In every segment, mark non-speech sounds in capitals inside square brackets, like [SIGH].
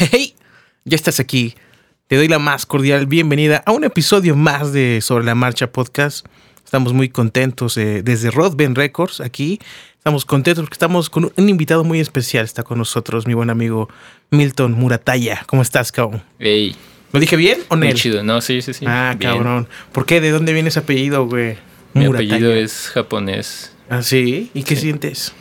Hey, ya estás aquí. Te doy la más cordial bienvenida a un episodio más de Sobre la Marcha Podcast. Estamos muy contentos eh, desde Rodben Records aquí. Estamos contentos porque estamos con un invitado muy especial. Está con nosotros mi buen amigo Milton Murataya. ¿Cómo estás, cabrón? Ey, ¿Lo dije bien o muy no? chido. No, sí, sí, sí. Ah, bien. cabrón. ¿Por qué? ¿De dónde viene ese apellido, güey? Mi Murataya. apellido es japonés. Ah, sí. ¿Y qué sientes?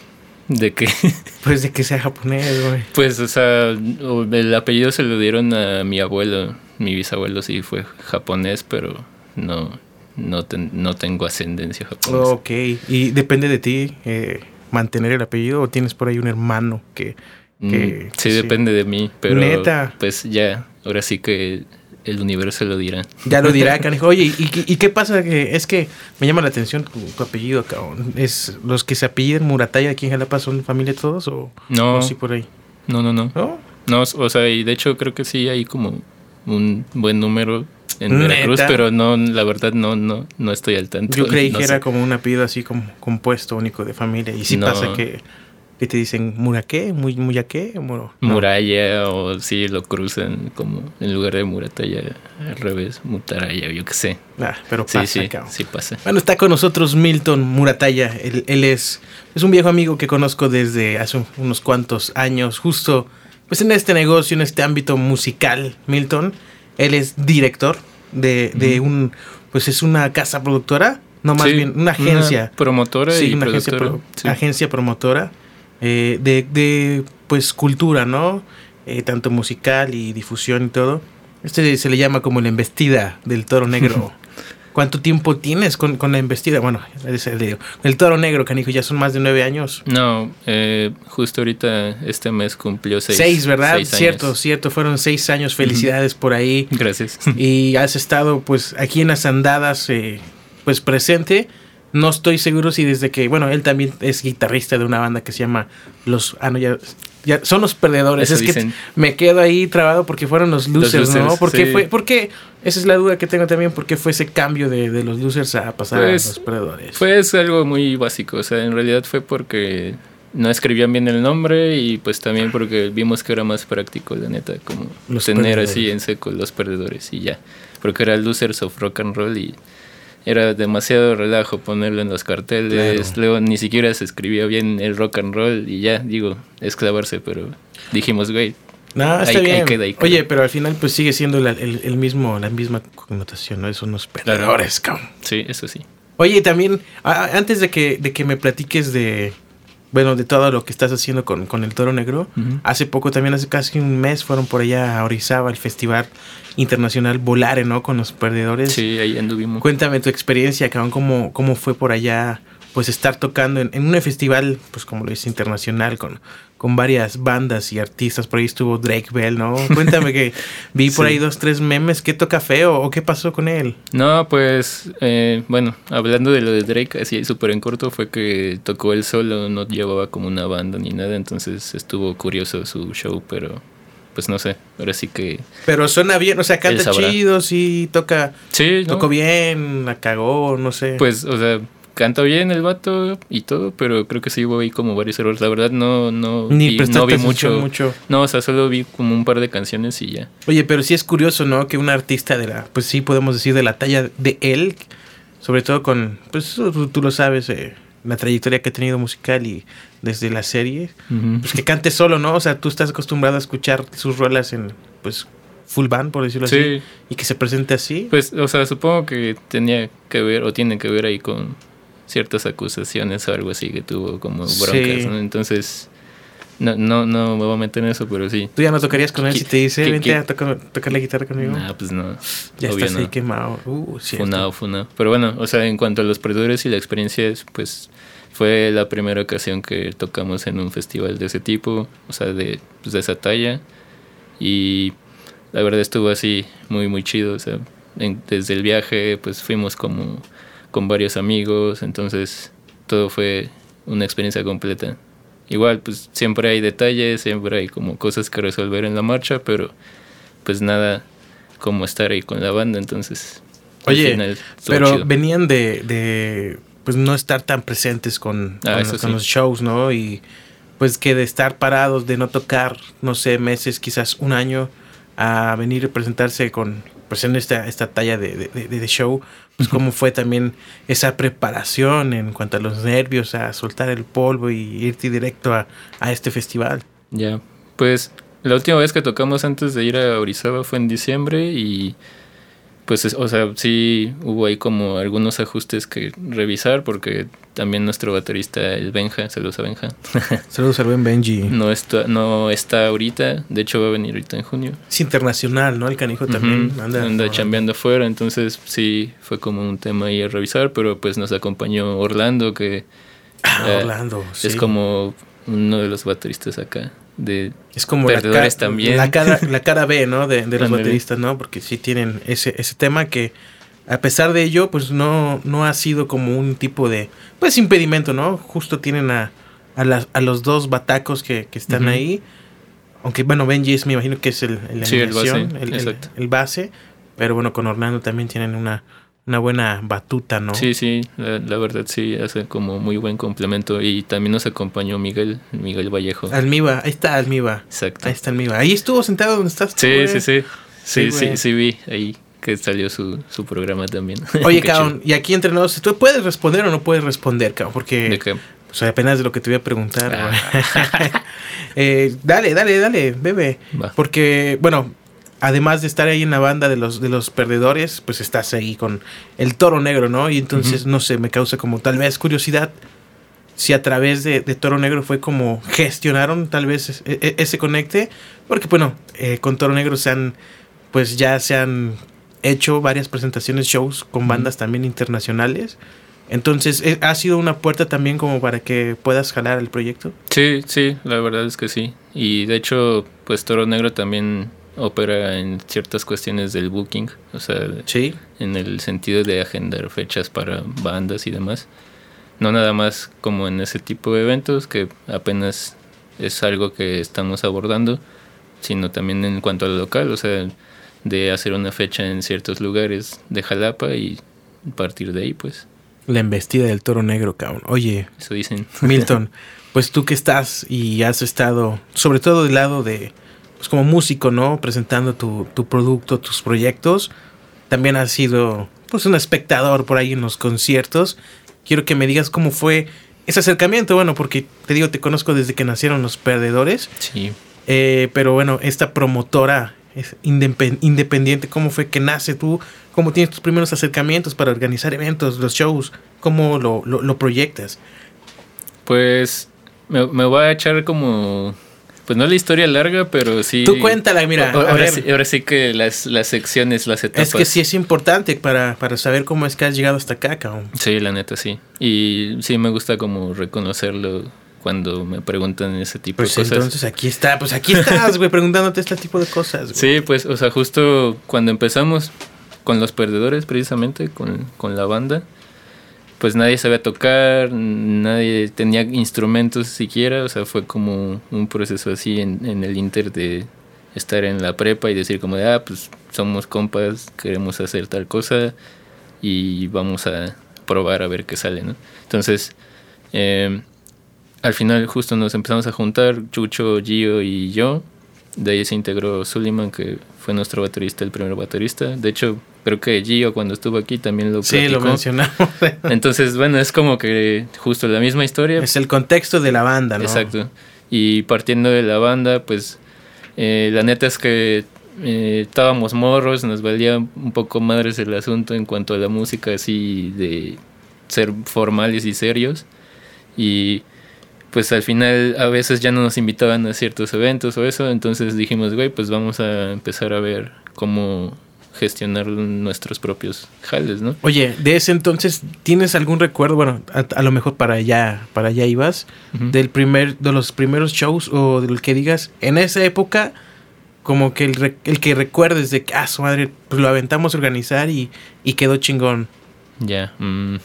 ¿De qué? [LAUGHS] Pues de que sea japonés, güey. pues, o sea, el apellido se lo dieron a mi abuelo. Mi bisabuelo sí fue japonés, pero no, no, ten- no tengo ascendencia japonesa. Ok. ¿Y depende de ti eh, mantener el apellido o tienes por ahí un hermano que... que- Mm, sí, depende de mí, pero Neta. pues ya, ahora sí que el universo lo dirá. Ya lo dirá, [LAUGHS] canijo. Oye, ¿y, qué- y qué pasa? Que es que me llama la atención tu, tu apellido, cabrón. ¿Es los que se apellidan Murataya aquí en Jalapa son familia todos o, No, o sí por ahí? no, no, no. ¿No? No, o sea, y de hecho creo que sí hay como un buen número en ¿Neta? Veracruz, pero no, la verdad no, no, no estoy al tanto. Yo creí No que sé. era como un apellido así como compuesto único de familia. Y sí No. pasa que, que te dicen Muraqué, muy Muyaqué, Muro. no. Muralla o sí lo cruzan como en lugar de Murataya al revés, Mutaraya, yo qué sé. Ah, pero pasa, sí, sí pasa. Bueno, está con nosotros Milton Murataya. Él, él es, es un viejo amigo que conozco desde hace un- unos cuantos años, justo pues en este negocio, en este ámbito musical. Milton, él es director de, de un, pues es una casa productora, no más bien una agencia. promotora Sí, y una pro- agencia promotora eh, de, de, pues cultura, ¿no? Eh, tanto musical y difusión y todo. Este se le llama como la embestida del toro negro. [LAUGHS] ¿Cuánto tiempo tienes con, con la embestida? Bueno, es el, el toro negro, canijo, ya son más de nueve años. No, eh, justo ahorita este mes cumplió seis. Seis, ¿verdad? seis años. cierto, cierto, fueron seis años, felicidades por ahí. Gracias. y has estado pues aquí en las andadas eh, pues presente. No estoy seguro si desde que, bueno, él también es guitarrista de una banda que se llama Los, ah, no, ya, ya son los perdedores. Eso es dicen. que me quedo ahí trabado porque fueron los losers, ¿no? losers, ¿Por qué sí. fue? ¿Por qué? Esa es la duda que tengo también, ¿por qué fue ese cambio de, de los losers a pasar Pues, a los perdedores? Pues algo muy básico, o sea, en realidad fue porque no escribían bien el nombre y pues también porque vimos que era más práctico, la neta, como Los tener perdedores. así en seco los perdedores y ya. Porque era Losers of Rock and Roll y era demasiado relajo ponerlo en los carteles, Claro. luego ni siquiera se escribía bien el rock and roll y ya, digo, es clavarse, pero dijimos, güey, No, está ahí- ahí bien. queda, ahí queda. Oye, pero al final pues sigue siendo la, el, el mismo, la misma connotación, ¿no? Son unos perdedores, cabrón. sí, eso sí. Oye, también, a- antes de que, de que me platiques de, bueno, de todo lo que estás haciendo con, con el Toro Negro, hace poco, también hace casi un mes, fueron por allá a Orizaba, el Festival Internacional Volare, ¿no? Con los perdedores. Sí, ahí anduvimos. Cuéntame tu experiencia, cabrón, cómo, cómo fue por allá, pues estar tocando en, en un festival, pues como lo dice, internacional, con, con varias bandas y artistas. Por ahí estuvo Drake Bell, ¿no? Cuéntame que vi por [LAUGHS] Sí. ahí dos, tres memes. ¿Qué toca feo o qué pasó con él? No, pues, eh, bueno, hablando de lo de Drake, así súper en corto, fue que tocó él solo, no llevaba como una banda ni nada, entonces estuvo curioso su show, pero pues no sé, ahora sí que... Pero suena bien, o sea, canta chido, sí, toca, Sí, ¿no? tocó bien, la cagó, no sé. Pues, o sea, canta bien el vato y todo, pero creo que sí hubo ahí como varios errores. La verdad no, no, Ni vi, no vi mucho, mucho. No, o sea, solo vi como un par de canciones y ya. Oye, pero sí es curioso, ¿no? Que un artista de la, pues sí podemos decir de la talla de él, sobre todo con, pues tú, lo sabes, eh, la trayectoria que ha tenido musical y desde la serie, pues que cante solo, ¿no? O sea, tú estás acostumbrado a escuchar sus rolas en, pues, full band, por decirlo así, Sí, y que se presente así. pues, o sea, supongo que tenía que ver o tiene que ver ahí con ciertas acusaciones o algo así que tuvo como Sí. broncas, ¿no? Entonces, no, no, no me voy a meter en eso, pero sí. Tú ya no tocarías con él si te dice, ¿Qué- vente qué- a tocar, tocar la guitarra conmigo. Nah, pues no. ya obvio estás ahí no. quemado. Uh. Funado, funado. Pero bueno, o sea, en cuanto a los perdedores y la experiencia, es, pues fue la primera ocasión que tocamos en un festival de ese tipo, o sea, de, pues, de esa talla. Y la verdad estuvo así muy, muy chido. O sea, en- desde el viaje, pues fuimos como con varios amigos, entonces todo fue una experiencia completa. Igual, pues siempre hay detalles, siempre hay como cosas que resolver en la marcha, pero pues nada como estar ahí con la banda, entonces Oye, final Pero chido. venían de, de, pues no estar tan presentes con, Ah, con, los- con sí. los shows, ¿no? Y pues que de estar parados, de no tocar, no sé, meses, quizás un año, a venir a presentarse con, pues en esta, esta talla de, de, de show, pues cómo fue también esa preparación en cuanto a los nervios, a soltar el polvo y irte directo a, a este festival. Ya, pues la última vez que tocamos antes de ir a Orizaba fue en diciembre y pues, o sea, sí hubo ahí como algunos ajustes que revisar porque también nuestro baterista, el Benja, saludos a Benja. [LAUGHS] Saludos al buen Benji. No está, no está ahorita, de hecho va a venir ahorita en junio. Es internacional, ¿no? El canijo también anda, anda chambeando afuera, entonces sí fue como un tema ahí a revisar, pero pues nos acompañó Orlando, que ah, eh, Orlando, es como uno de los bateristas acá de es como perdedores la también. La cara, [LAUGHS] la cara B, ¿no? De, de los bateristas, ¿no? Porque sí tienen ese, ese tema que a pesar de ello, pues no, no ha sido como un tipo de, pues impedimento, ¿no? Justo tienen a, a, a los dos batacos que, que están ahí. Aunque, bueno, Benji es, me imagino que es el, el, el, base, el, el, base. Pero bueno, con Orlando también tienen una, una buena batuta, ¿no? Sí, sí, la, verdad sí, hace como muy buen complemento. Y también nos acompañó Miguel, Miguel Vallejo. Almiba, ahí está Almiba. Exacto. Ahí está Almiba. Ahí estuvo sentado donde estás. sí, sí, sí, sí, sí, sí, vi ahí que salió su, su programa también. [LAUGHS] Oye, cabrón, y aquí entre nosotros, ¿tú puedes responder o no puedes responder, cabrón? Porque... ¿De qué? O sea, apenas de lo que te voy a preguntar. Ah. [LAUGHS] eh, dale, dale, dale, bebe. Porque, bueno, además de estar ahí en la banda de los, de los perdedores, pues estás ahí con el toro negro, ¿no? Y entonces, no sé, me causa como tal vez curiosidad si a través de, Toro Negro fue como gestionaron tal vez e, e, ese, conecte, porque bueno, eh, con Toro Negro se han, pues ya se han hecho varias presentaciones, shows con bandas también internacionales. Entonces, eh, ¿ha sido una puerta también como para que puedas jalar el proyecto? Sí, sí, la verdad es que sí. Y de hecho, pues Toro Negro también opera en ciertas cuestiones del booking, o sea, en el sentido de agendar fechas para bandas y demás. No nada más como en ese tipo de eventos, que apenas es algo que estamos abordando, sino también en cuanto al local, o sea, de hacer una fecha en ciertos lugares de Jalapa y partir de ahí, pues. La embestida del toro negro, cabrón. Oye, eso dicen. Milton, pues tú que estás y has estado, sobre todo del lado de, pues como músico, ¿no? Presentando tu, tu producto, tus proyectos. También has sido, pues, un espectador por ahí en los conciertos. Quiero que me digas cómo fue ese acercamiento. Bueno, porque te digo, te conozco desde que nacieron los perdedores. Sí. Eh, pero bueno, esta promotora es independiente, cómo fue que nace tú, cómo tienes tus primeros acercamientos para organizar eventos, los shows, cómo lo, lo, proyectas. Pues me, me voy a echar como pues no la historia larga, pero sí. Tú cuéntala, mira. ahora, sí, ahora, sí, que las, las secciones, las etapas. Es que sí es importante para, para saber cómo es que has llegado hasta acá, cabrón. Sí, la neta, sí. Y sí me gusta como reconocerlo cuando me preguntan ese tipo de pues cosas. Entonces aquí está, pues aquí estás, güey, preguntándote este tipo de cosas. Sí, pues, o sea, justo cuando empezamos con los perdedores, precisamente, con, con la banda pues nadie sabía tocar, nadie tenía instrumentos siquiera, o sea, fue como un proceso así en, el inter de estar en la prepa y decir como de, ah, pues somos compas, queremos hacer tal cosa y vamos a probar a ver qué sale, ¿no? Entonces, eh, al final justo nos empezamos a juntar, Chucho, Gio y yo, de ahí se integró Suleiman, que fue nuestro baterista, el primer baterista. De hecho, creo que Gio cuando estuvo aquí también lo Sí, lo mencionamos. [LAUGHS] Entonces, bueno, es como que justo la misma historia. Es el contexto de la banda, ¿no? Exacto. Y partiendo de la banda, pues eh, la neta es que eh, estábamos morros, nos valía un poco madres el asunto en cuanto a la música así de ser formales y serios. Y pues al final a veces ya no nos invitaban a ciertos eventos o eso, entonces dijimos, güey, pues vamos a empezar a ver cómo gestionar nuestros propios jales, ¿no? Oye, de ese entonces, ¿tienes algún recuerdo, bueno, a, lo mejor para allá, para allá ibas, del primer, de los primeros shows o del que digas, en esa época, como que el, el que recuerdes de que, ah, su madre, pues lo aventamos a organizar y, y quedó chingón. Ya. Mm.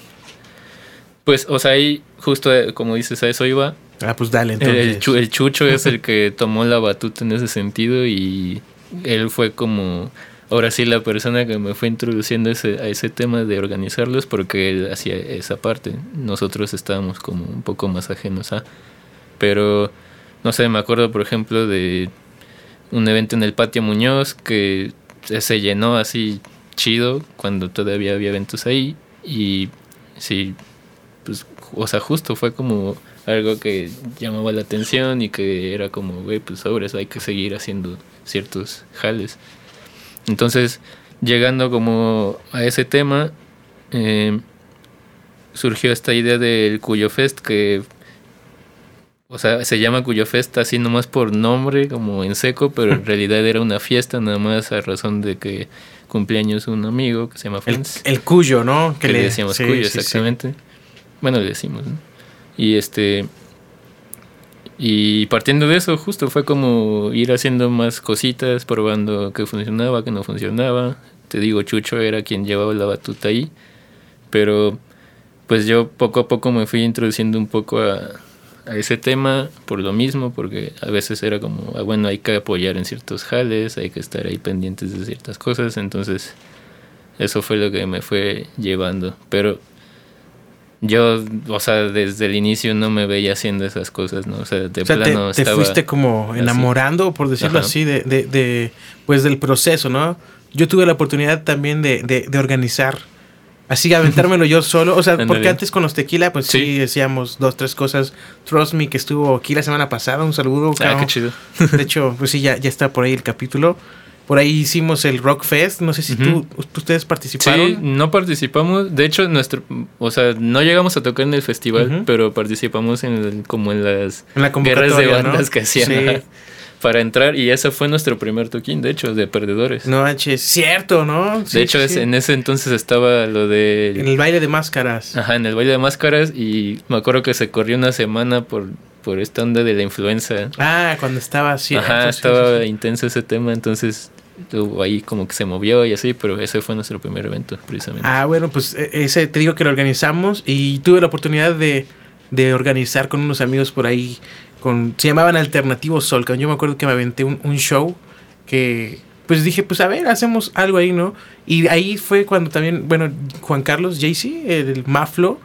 Pues, o sea, ahí justo eh, como dices, a eso iba. Ah, pues dale, entonces. El, Chucho [LAUGHS] es el que tomó la batuta en ese sentido y él fue como, ahora sí, la persona que me fue introduciendo ese, a ese tema de organizarlos porque él hacía esa parte. Nosotros estábamos como un poco más ajenos a. Pero, no sé, me acuerdo, por ejemplo, de un evento en el Patio Muñoz que se llenó así chido cuando todavía había eventos ahí. Y sí, pues, o sea, justo fue como algo que llamaba la atención y que era como, güey, pues ahora hay que seguir haciendo ciertos jales. Entonces, llegando como a ese tema, eh, surgió esta idea del Cuyo Fest que, o sea, se llama Cuyo Fest así nomás por nombre, como en seco, pero en [LAUGHS] realidad era una fiesta nada más a razón de que cumpleaños un amigo que se llama Friends. El, Cuyo, ¿no? Que, le, decíamos Cuyo, exactamente. Bueno, decimos, ¿no? Y este... Y partiendo de eso, justo fue como ir haciendo más cositas, probando qué funcionaba, qué no funcionaba. Te digo, Chucho era quien llevaba la batuta ahí. Pero pues yo poco a poco me fui introduciendo un poco a, ese tema por lo mismo, porque a veces era como, ah, bueno, hay que apoyar en ciertos jales, hay que estar ahí pendientes de ciertas cosas, entonces eso fue lo que me fue llevando. Pero yo, o sea, desde el inicio no me veía haciendo esas cosas, ¿no? O sea, de plano te, te fuiste como enamorando, por decirlo así, de, de, de, pues del proceso, ¿no? Yo tuve la oportunidad también de, de organizar Así aventármelo yo solo. O sea, [LAUGHS] porque antes con los tequila, pues sí. decíamos dos, tres cosas. Trust Me, que estuvo aquí la semana pasada. Un saludo. Ah, qué chido. De hecho, pues sí, ya, ya está por ahí el capítulo. Por ahí hicimos el Rock Fest. No sé si tú, ustedes participaron. Sí, no participamos. De hecho, nuestro, o sea, no llegamos a tocar en el festival, pero participamos en como en las en la guerras de bandas que hacían. Sí [LAUGHS] para entrar y ese fue nuestro primer toquín, de hecho, de perdedores. No manches, cierto, ¿no? de hecho, en ese entonces estaba lo de... En el baile de máscaras. Ajá, en el baile de máscaras y me acuerdo que se corrió una semana por, por esta onda de la influenza. Ah, cuando estaba así. Ajá, estaba intenso ese tema, entonces ahí como que se movió y así, pero ese fue nuestro primer evento, precisamente. Ah, bueno, pues e, ese te digo que lo organizamos y tuve la oportunidad de, de organizar con unos amigos por ahí se llamaban Alternativo Sol. Yo me acuerdo que me aventé un, show que pues dije, pues a ver, hacemos algo ahí, ¿no? Y ahí fue cuando también, bueno, Juan Carlos JC, el Maflo,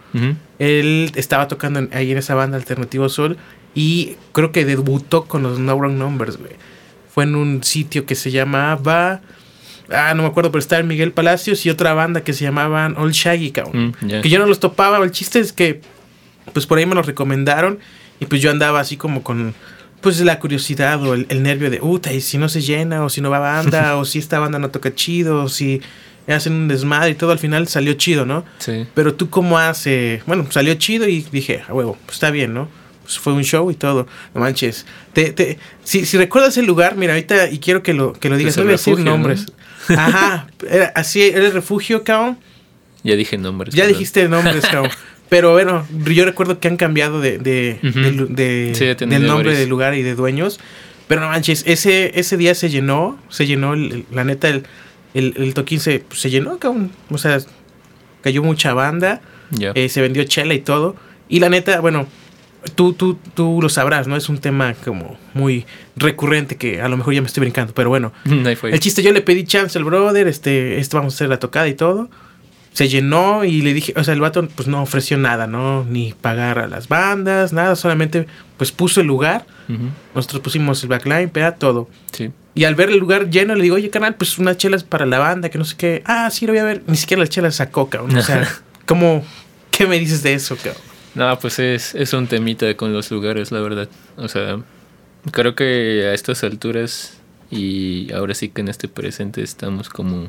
él estaba tocando ahí en esa banda Alternativo Sol y creo que debutó con los No Wrong Numbers, güey. Fue en un sitio que se llamaba... Ah, no me acuerdo, pero estaba Miguel Palacios y otra banda que se llamaban Old Shaggy, cabrón. Mm, que yo no los topaba. El chiste es que, pues por ahí me los recomendaron y pues yo andaba así como con pues la curiosidad o el, nervio de, uta, y si no se llena, o si no va banda, [LAUGHS] o si esta banda no toca chido, o si hacen un desmadre y todo, al final salió chido, ¿no? Sí. Pero tú cómo hace, bueno, salió chido y dije, a huevo, pues está bien, ¿no? Pues fue un show y todo, no manches. Te, te, si, si recuerdas el lugar, mira, ahorita, y quiero que lo, que lo digas, no voy a decir nombres. Ajá, era, así, era el refugio, cabrón. Ya dije nombres. Ya dijiste nombres, cabrón. [LAUGHS] Pero bueno, yo recuerdo que han cambiado de, de, del nombre del lugar y de dueños. Pero no manches, ese, ese día se llenó, se llenó, la neta, el, el, toquín se, se llenó, cabrón. O sea, cayó mucha banda, eh, se vendió chela y todo. Y la neta, bueno, tú, tú, tú lo sabrás, ¿no? Es un tema como muy recurrente que a lo mejor ya me estoy brincando, pero bueno. [LAUGHS] el chiste, yo le pedí chance al brother, este, este vamos a hacer la tocada y todo se llenó y le dije, o sea, el vato pues no ofreció nada, ¿no? Ni pagar a las bandas, nada, solamente pues puso el lugar. Nosotros pusimos el backline, peda, todo. Sí. Y al ver el lugar lleno le digo, oye, canal, pues unas chelas para la banda, que no sé qué. Ah, sí, lo voy a ver. Ni siquiera las chelas sacó, cabrón. O sea, [LAUGHS] ¿cómo, qué me dices de eso, cabrón? No, pues es, es un temita con los lugares, la verdad. O sea, creo que a estas alturas y ahora sí que en este presente estamos como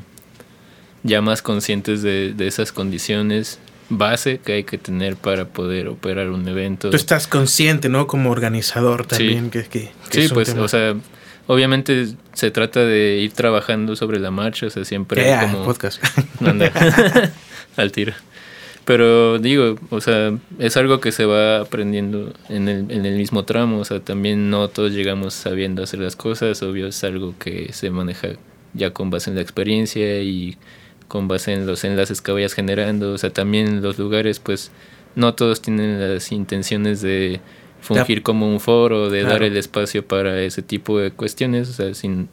ya más conscientes de, esas condiciones base que hay que tener para poder operar un evento. Tú estás consciente, ¿no? Como organizador también. Que, que, sí, pues, o sea, obviamente se trata de ir trabajando sobre la marcha, o sea, siempre como... podcast. [LAUGHS] al tiro. Pero digo, o sea, es algo que se va aprendiendo en el, en el mismo tramo, o sea, también no todos llegamos sabiendo hacer las cosas, obvio es algo que se maneja ya con base en la experiencia y con base en los enlaces que vayas generando. O sea, también los lugares, pues, no todos tienen las intenciones de fungir como un foro, de dar el espacio para ese tipo de cuestiones. O sea, sin,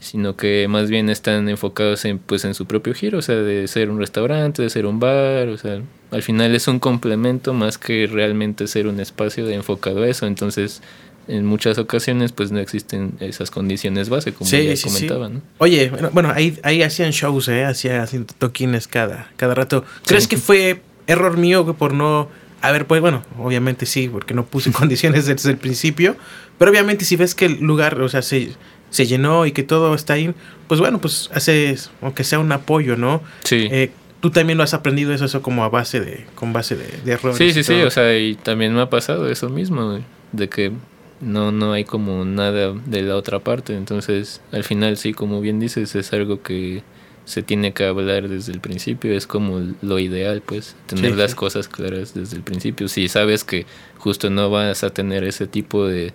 sino que más bien están enfocados en, pues, en su propio giro, o sea, de ser un restaurante, de ser un bar, o sea, al final es un complemento más que realmente ser un espacio de enfocado a eso, entonces en muchas ocasiones pues no existen esas condiciones base como ya comentaba, ¿no? Oye, bueno, ahí, ahí hacían shows, ¿eh? Hacían toquines cada, cada rato. ¿Crees que fue error mío por no a ver, pues bueno, obviamente sí, porque no puse [LAUGHS] condiciones desde el principio, pero obviamente si ves que el lugar, o sea, se, se llenó y que todo está ahí, pues bueno, pues haces, aunque sea un apoyo, ¿no? Sí. Eh, tú también lo has aprendido eso, eso como a base de, con base de, de errores. Sí, sí, sí, o sea, y también me ha pasado eso mismo, de que no, no hay como nada de la otra parte, entonces al final sí, como bien dices, es algo que se tiene que hablar desde el principio, es como lo ideal, pues, tener las cosas claras desde el principio. Si sabes que justo no vas a tener ese tipo de,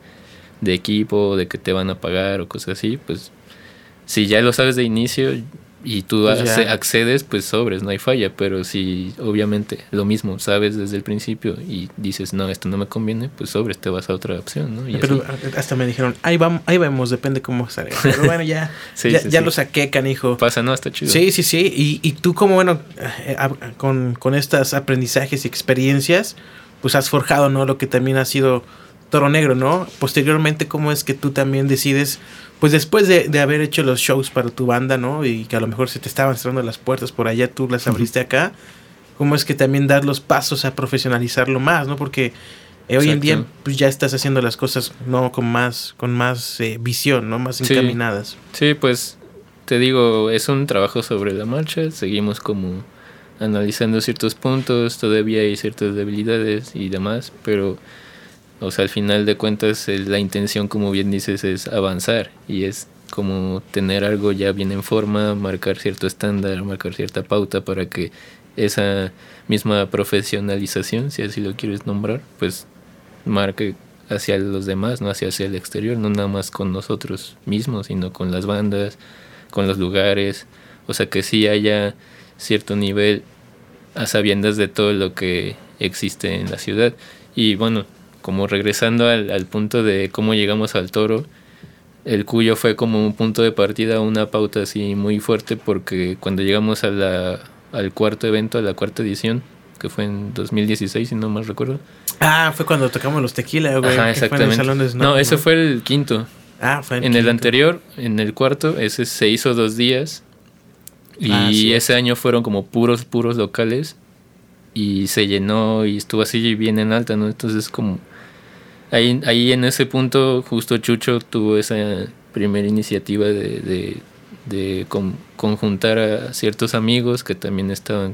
de equipo, de que te van a pagar o cosas así, pues si ya lo sabes de inicio, y tú pues accedes, pues sobres, no hay falla, pero si obviamente lo mismo, sabes desde el principio y dices, no, esto no me conviene, pues sobres, te vas a otra opción, ¿no? pero hasta me dijeron, ahí vamos, ahí vemos, depende cómo sale. [LAUGHS] Pero bueno, ya, ya, lo saqué, canijo. Pasa, ¿no? Está chido. Sí, sí, sí. Y, y tú como, bueno, eh, con, con estos aprendizajes y experiencias, pues has forjado, ¿no? Lo que también ha sido Toro Negro, ¿no? Posteriormente, ¿cómo es que tú también decides pues después de, de, haber hecho los shows para tu banda, ¿no? Y que a lo mejor se te estaban cerrando las puertas por allá, tú las abriste acá. ¿Cómo es que también dar los pasos a profesionalizarlo más, ¿no? Porque eh, hoy en día pues ya estás haciendo las cosas, ¿no? Con más, con más eh, visión, ¿no? Más encaminadas. Sí, pues te digo, es un trabajo sobre la marcha. Seguimos como analizando ciertos puntos, todavía hay ciertas debilidades y demás, pero o sea, al final de cuentas la intención, como bien dices, es avanzar y es como tener algo ya bien en forma, marcar cierto estándar, marcar cierta pauta para que esa misma profesionalización, si así lo quieres nombrar, pues marque hacia los demás, no hacia, hacia el exterior, no nada más con nosotros mismos, sino con las bandas, con los lugares, o sea que sí haya cierto nivel a sabiendas de todo lo que existe en la ciudad. Y bueno, como regresando al, punto de cómo llegamos al toro, el cuyo fue como un punto de partida, una pauta así muy fuerte, porque cuando llegamos a la, al cuarto evento, a la cuarta edición, que fue en 2016, si no mal recuerdo. Ah, fue cuando tocamos los tequila, güey. Ajá, exactamente. no, ese fue el quinto. Ah, fue el En el anterior, en el cuarto, ese se hizo dos días. Y ah, ese año fueron como puros, puros locales. Y se llenó y estuvo así bien en alta, ¿no? Entonces como Ahí, ahí en ese punto justo Chucho tuvo esa primera iniciativa de, conjuntar a ciertos amigos que también estaban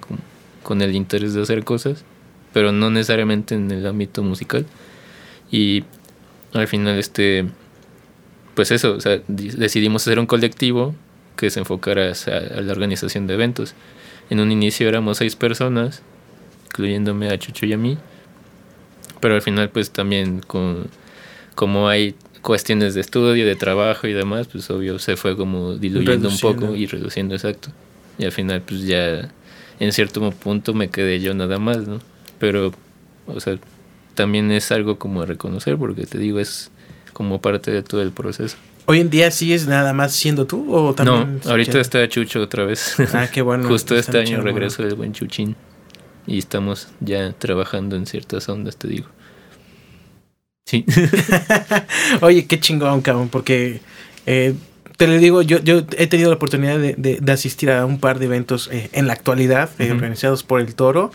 con, el interés de hacer cosas, pero no necesariamente en el ámbito musical. Y al final, este, pues eso, o sea, decidimos hacer un colectivo que se enfocara a, la organización de eventos. En un inicio éramos seis personas, incluyéndome a Chucho y a mí pero al final pues también con como hay cuestiones de estudio, de trabajo y demás, pues obvio se fue como diluyendo un poco y reduciendo exacto. Y al final pues ya en cierto punto me quedé yo nada más, ¿no? Pero, o sea, también es algo como a reconocer porque te digo, es como parte de todo el proceso. ¿Hoy en día sí es nada más siendo tú o también? No, ahorita está Chucho otra vez. Ah, qué bueno. [LAUGHS] Justo este año regreso del buen Chuchín y estamos ya trabajando en ciertas ondas, te digo. Sí. [LAUGHS] Oye, qué chingón, cabrón, porque eh, te le digo, yo, yo he tenido la oportunidad de, de, asistir a un par de eventos eh, en la actualidad, eh, organizados por el Toro.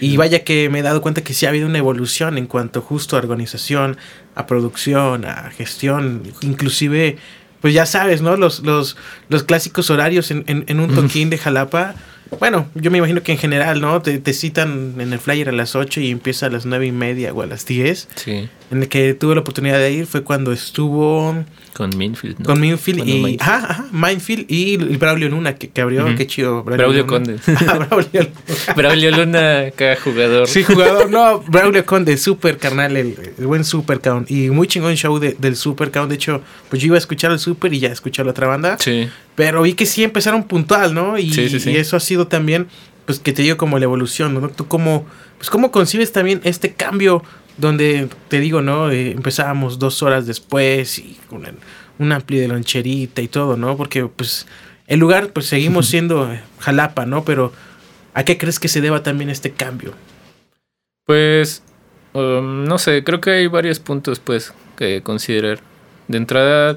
Y vaya que me he dado cuenta que sí ha habido una evolución en cuanto justo a organización, a producción, a gestión, inclusive, pues ya sabes, ¿no? Los, los, los clásicos horarios en, en un toquín de Jalapa bueno, yo me imagino que en general, ¿no? Te, te, citan en el flyer a las 8 y empieza a las nueve y media o a las 10. Sí. En el que tuve la oportunidad de ir fue cuando estuvo con Minfield, ¿no? Con Minfield y. Ajá, ajá, Mindfield y el Braulio Luna que, que abrió. Qué chido. Braulio, Conde. Ah, Braulio, Braulio Luna, cada [LAUGHS] [LAUGHS] jugador. Sí, jugador. No, [LAUGHS] Braulio Conde, super carnal, el, buen super count. Y muy chingón show de, del super count. De hecho, pues yo iba a escuchar el super y ya escuché la otra banda. Sí. Pero vi que sí empezaron puntual, ¿no? Y, sí, sí, sí. y eso ha sido también, pues que te digo como la evolución, ¿no? Tú cómo, pues cómo concibes también este cambio donde te digo, ¿no? Eh, empezábamos dos horas después y con un ampli de loncherita y todo, ¿no? Porque pues el lugar pues seguimos [LAUGHS] siendo Jalapa, ¿no? Pero ¿a qué crees que se deba también este cambio? Pues um, no sé, creo que hay varios puntos pues que considerar. De entrada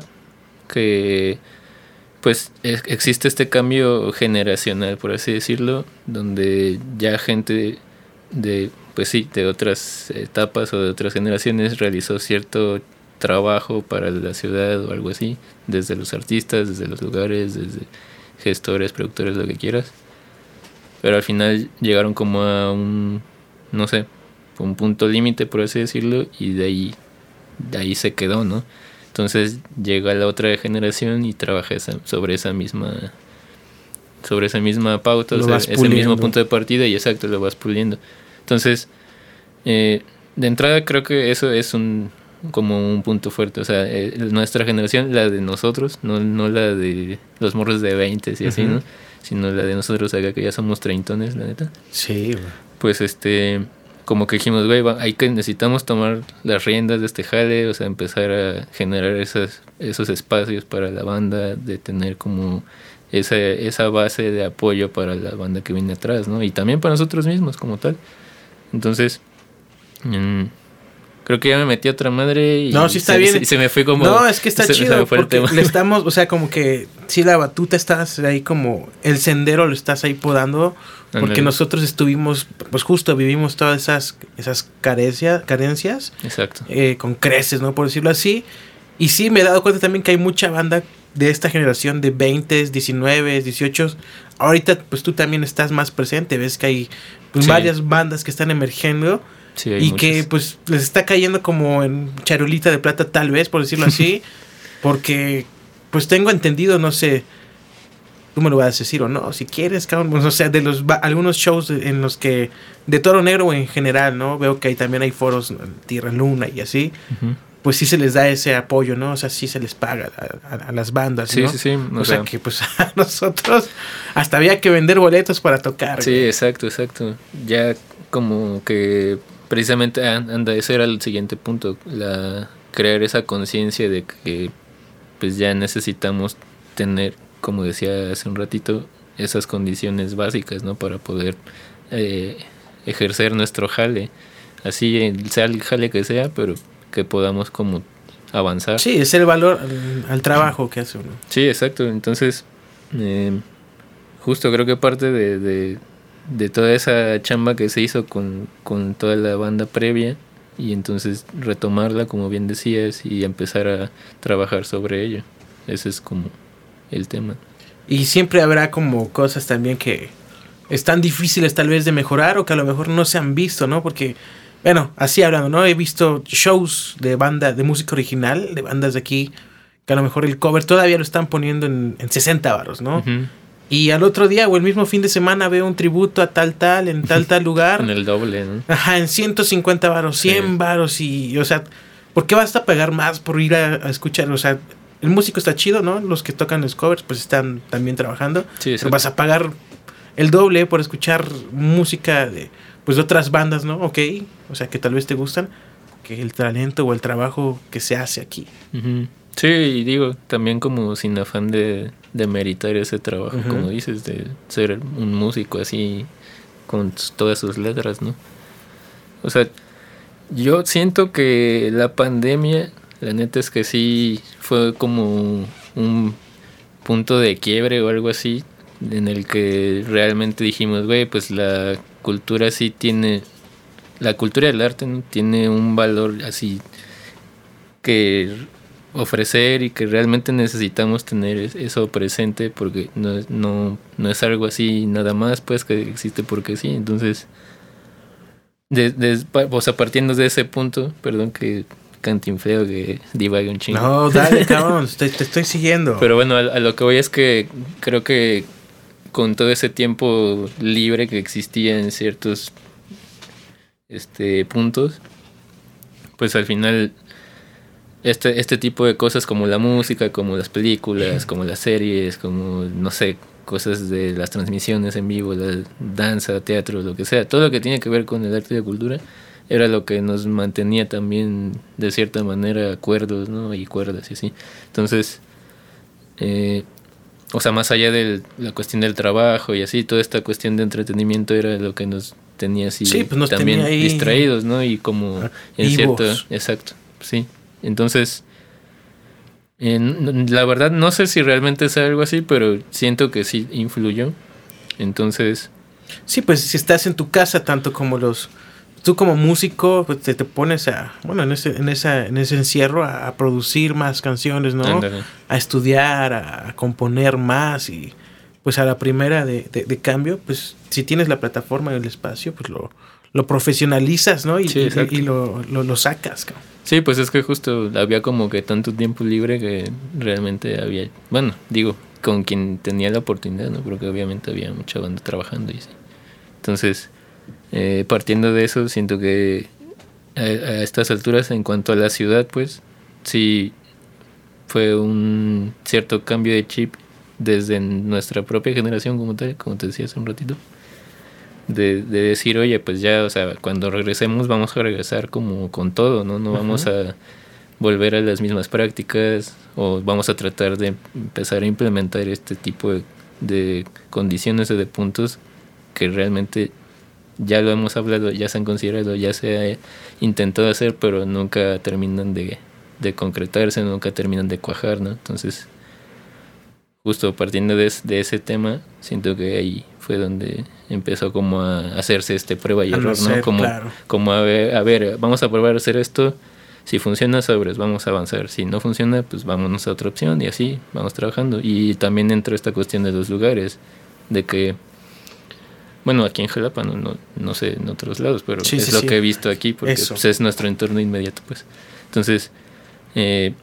que pues existe este cambio generacional, por así decirlo, donde ya gente de pues sí, de otras etapas o de otras generaciones realizó cierto trabajo para la ciudad o algo así, desde los artistas, desde los lugares, desde gestores, productores, lo que quieras. Pero al final llegaron como a un, no sé, un punto límite, por así decirlo, y de ahí, de ahí se quedó, ¿no? Entonces llega la otra generación y trabaja sobre esa misma sobre esa misma pauta, ese mismo punto de partida y exacto, lo vas puliendo. Entonces, eh, de entrada creo que eso es un, como un punto fuerte. O sea, eh, nuestra generación, la de nosotros, no, no la de los morros de 20 y así, ¿no? Sino la de nosotros acá que ya somos treintones, la neta. Sí, güey. Pues este, como que dijimos, güey, hay que necesitamos tomar las riendas de este jale, o sea, empezar a generar esas, esos espacios para la banda, de tener como esa, esa base de apoyo para la banda que viene atrás, ¿no? Y también para nosotros mismos como tal. Entonces, mm, creo que ya me metí a otra madre y, no, sí está bien. y se me fue como... No, es que está [LAUGHS] chido porque le [LAUGHS] estamos, o sea, como que si la batuta estás ahí como, el sendero lo estás ahí podando, porque nosotros estuvimos, pues justo vivimos todas esas, esas carencias, carencias Exacto. Eh, con creces, ¿no? Por decirlo así. Y sí, me he dado cuenta también que hay mucha banda de esta generación de 20, 19, 18. Ahorita, pues tú también estás más presente, ves que hay pues, varias bandas que están emergiendo y que pues les está cayendo como en charolita de plata tal vez, por decirlo así, [LAUGHS] porque pues tengo entendido, no sé, tú me lo vas a decir o no, si quieres, cabrón, pues, o sea, de los algunos shows en los que de Toro Negro en general, ¿no? Veo que ahí también hay foros Tierra Luna y así. Pues sí se les da ese apoyo, ¿no? O sea, sí se les paga a, las bandas, sí, Sí, sí, O, sea, que pues [LAUGHS] a nosotros hasta había que vender boletos para tocar. Sí, exacto, exacto. Ya como que precisamente anda, ese era el siguiente punto, la crear esa conciencia de que pues ya necesitamos tener, como decía hace un ratito, esas condiciones básicas, ¿no? Para poder eh, ejercer nuestro jale, así sea el jale que sea, pero que podamos como avanzar. Sí, es el valor al, trabajo que hace uno. Sí, exacto. Entonces, eh, justo creo que parte de de toda esa chamba que se hizo con, toda la banda previa y entonces retomarla, como bien decías, y empezar a trabajar sobre ello. Ese es como el tema. Y siempre habrá como cosas también que están difíciles tal vez de mejorar o que a lo mejor no se han visto, ¿no? Porque, bueno, así hablando, ¿no? He visto shows de banda, de música original, de bandas de aquí, que a lo mejor el cover todavía lo están poniendo en, en 60 baros, ¿no? Y al otro día o el mismo fin de semana veo un tributo a tal tal en tal tal [LAUGHS] lugar. en el doble, ¿no? Ajá, en 150 varos, 100 varos y, o sea, ¿por qué vas a pagar más por ir a, escuchar? O sea, el músico está chido, ¿no? Los que tocan los covers pues están también trabajando. Sí, pero vas a pagar el doble por escuchar música de pues de otras bandas, ¿no? Ok, o sea, que tal vez te gustan, que el talento o el trabajo que se hace aquí. Sí, y digo, también como sin afán de, de meritar ese trabajo, como dices, de ser un músico así con todas sus letras, ¿no? O sea, yo siento que la pandemia, la neta es que sí fue como un punto de quiebre o algo así, en el que realmente dijimos, güey, pues la cultura sí tiene, la cultura del arte tiene un valor así que ofrecer y que realmente necesitamos tener eso presente porque no, no, no es algo así nada más pues que existe porque sí entonces de, o sea de ese punto perdón que cantinfleo que divague un chingo. No dale cabrón te, estoy siguiendo. Pero bueno a, lo que voy es que creo que con todo ese tiempo libre que existía en ciertos este puntos pues al final este, este tipo de cosas como la música, como las películas, como las series, como, no sé, cosas de las transmisiones en vivo, la danza, teatro, lo que sea, todo lo que tiene que ver con el arte y la cultura, era lo que nos mantenía también de cierta manera acuerdos, ¿no? Y cuerdas y así. Entonces, eh, o sea, más allá de la cuestión del trabajo y así, toda esta cuestión de entretenimiento era lo que nos tenía así pues también distraídos, ¿no? Y como ah, en cierto, exacto, sí. Entonces, la verdad no sé si realmente es algo así, pero siento que sí influyó. Entonces, sí, pues si estás en tu casa tanto como los tú como músico pues, te, te, pones a, bueno, en ese, en esa, en ese encierro a, producir más canciones, ¿no? A estudiar, a, componer más y pues a la primera de, de, cambio, pues si tienes la plataforma en el espacio, pues lo, lo profesionalizas, ¿no? Y, y, lo, lo, lo, sacas. Sí, pues es que justo había como que tanto tiempo libre que realmente había, bueno, digo, con quien tenía la oportunidad, ¿no? Porque obviamente había mucha banda trabajando y así. Entonces, eh, partiendo de eso, siento que a, estas alturas, en cuanto a la ciudad, pues sí fue un cierto cambio de chip desde nuestra propia generación como tal, como te decía hace un ratito. De, decir, oye, pues ya, o sea, cuando regresemos vamos a regresar como con todo, ¿no? No vamos a volver a las mismas prácticas o vamos a tratar de empezar a implementar este tipo de, de condiciones o de puntos que realmente ya lo hemos hablado, ya se han considerado, ya se ha intentado hacer, pero nunca terminan de, de concretarse, nunca terminan de cuajar, ¿no? Entonces, justo partiendo de, de, ese tema, siento que ahí fue donde empezó como a hacerse este prueba y error, ¿no? Como, como a ver, a ver, vamos a probar a hacer esto, si funciona, sobres, vamos a avanzar. Si no funciona, pues vámonos a otra opción y así vamos trabajando. Y también entra esta cuestión de los lugares, de que bueno, aquí en Jalapa, no, no, sé en otros lados, pero es lo que he visto aquí porque pues, es nuestro entorno inmediato, pues. Entonces, eh,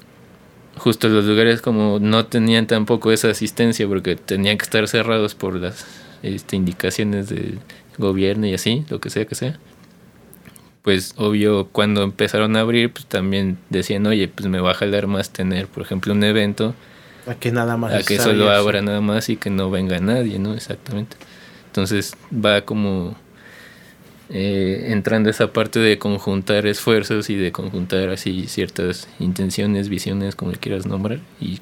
justo los lugares como no tenían tampoco esa asistencia porque tenían que estar cerrados por las este, indicaciones del gobierno y así, lo que sea que sea. Pues obvio, cuando empezaron a abrir, pues también decían, oye, pues me va a jalar más tener, por ejemplo, un evento. A que nada más. A que solo abra nada más y que no venga nadie, ¿no? Exactamente. Entonces va como eh, entrando esa parte de conjuntar esfuerzos y de conjuntar así ciertas intenciones, visiones, como le quieras nombrar, y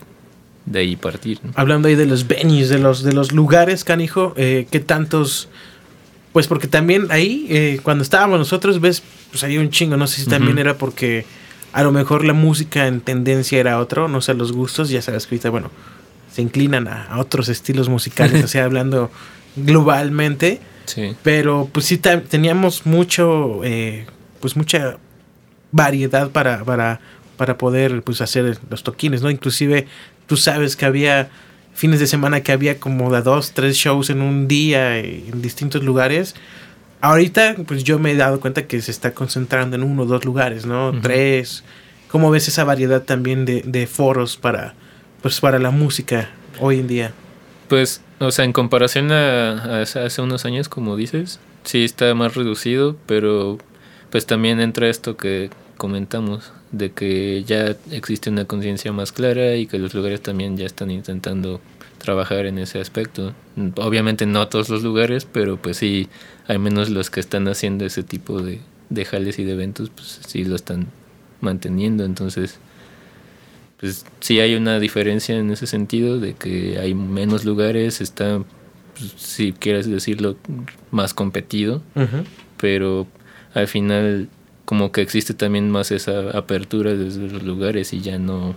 de ahí partir. Hablando ahí de los venues, de los, de los lugares, canijo, eh, ¿qué tantos? Pues porque también ahí, eh, cuando estábamos nosotros, ves, pues había un chingo, no sé si también era porque a lo mejor la música en tendencia era otro, no sé, los gustos, ya sabes que ahorita, bueno, se inclinan a, a otros estilos musicales, [LAUGHS] o sea, hablando globalmente. Pero pues sí teníamos mucho, eh, pues mucha variedad para, para, para poder pues hacer los toquines, ¿no? Inclusive tú sabes que había fines de semana que había como de dos, tres shows en un día en distintos lugares. Ahorita pues yo me he dado cuenta que se está concentrando en uno o dos lugares, ¿no? Tres. ¿Cómo ves esa variedad también de, de foros para, pues, para la música hoy en día? Pues o sea, en comparación a, hace unos años, como dices, sí está más reducido, pero pues también entra esto que comentamos, de que ya existe una conciencia más clara y que los lugares también ya están intentando trabajar en ese aspecto. Obviamente no todos los lugares, pero pues sí, al menos los que están haciendo ese tipo de, de jales y de eventos, pues sí lo están manteniendo. Entonces, pues sí hay una diferencia en ese sentido de que hay menos lugares, está, pues, si quieres decirlo, más competido, pero al final como que existe también más esa apertura desde los lugares y ya no,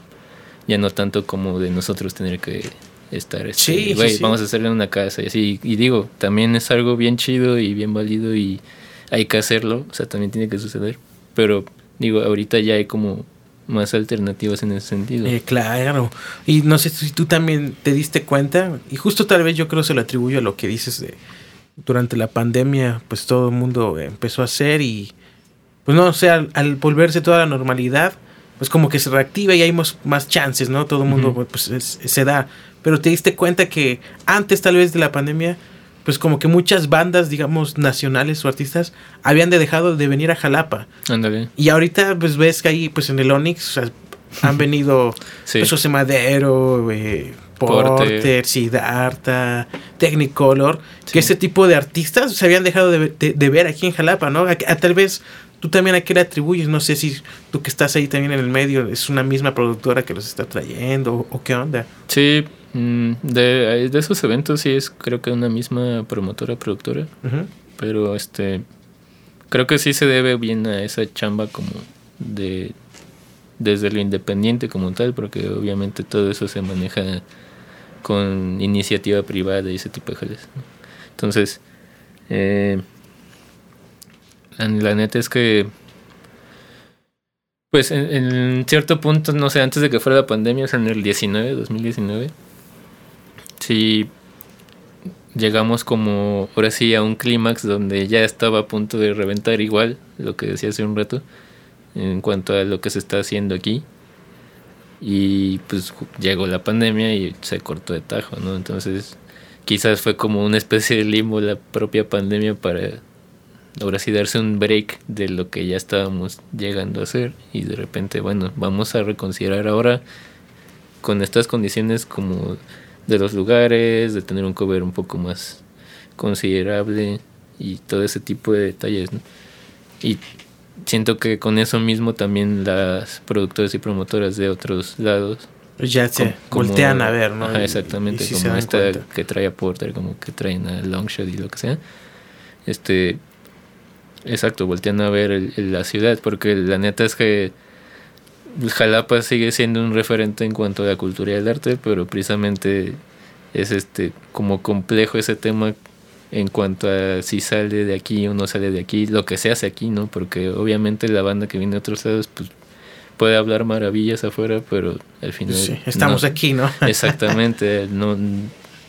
ya no tanto como de nosotros tener que estar, este, sí, vamos a hacerle una casa y así, y digo, también es algo bien chido y bien válido y hay que hacerlo, o sea, también tiene que suceder, pero digo, ahorita ya hay como más alternativas en ese sentido. Eh, claro. Y no sé si tú también te diste cuenta, y justo tal vez yo creo se lo atribuyo a lo que dices de durante la pandemia, pues todo el mundo empezó a hacer y, pues no, o sea, al, volverse toda la normalidad, pues como que se reactiva y hay más, más chances, ¿no? Todo el mundo pues se da. Pero te diste cuenta que antes tal vez de la pandemia, pues como que muchas bandas, digamos, nacionales o artistas habían de dejado de venir a Jalapa. Ándale. Y ahorita pues ves que ahí pues en el Onyx han [LAUGHS] venido sí. pues, José Madero, eh, Porter, Siddhartha, Technicolor, que ese tipo de artistas se habían dejado de, ver aquí en Jalapa, ¿no? A, tal vez ¿Tú también a qué le atribuyes? No sé si tú que estás ahí también en el medio, es una misma productora que los está trayendo o, qué onda. Sí, mm, de, de, esos eventos sí es creo que una misma promotora, productora. Pero este, creo que sí se debe bien a esa chamba como de desde lo independiente como tal, porque obviamente todo eso se maneja con iniciativa privada y ese tipo de jales. Entonces, eh, la, neta es que, pues en, cierto punto, no sé, antes de que fuera la pandemia, o sea, en el 19, 2019, sí llegamos como, ahora sí, a un clímax donde ya estaba a punto de reventar igual, lo que decía hace un rato, en cuanto a lo que se está haciendo aquí. Y pues llegó la pandemia y se cortó de tajo, ¿no? Entonces quizás fue como una especie de limbo la propia pandemia para ahora sí darse un break de lo que ya estábamos llegando a hacer y de repente, bueno, vamos a reconsiderar ahora con estas condiciones como de los lugares, de tener un cover un poco más considerable y todo ese tipo de detalles. Y siento que con eso mismo también las productoras y promotoras de otros lados ya se voltean a ver, ¿no? exactamente, como esta que trae a Porter, como que traen a Longshot y lo que sea. Este, exacto, voltean a ver la ciudad, porque la neta es que Jalapa sigue siendo un referente en cuanto a la cultura y el arte, pero precisamente es este como complejo ese tema en cuanto a si sale de aquí o no sale de aquí, lo que se hace aquí, ¿no? Porque obviamente la banda que viene de otros lados, pues puede hablar maravillas afuera, pero al final... Sí, estamos aquí, ¿no? [LAUGHS] Exactamente, no... [LAUGHS]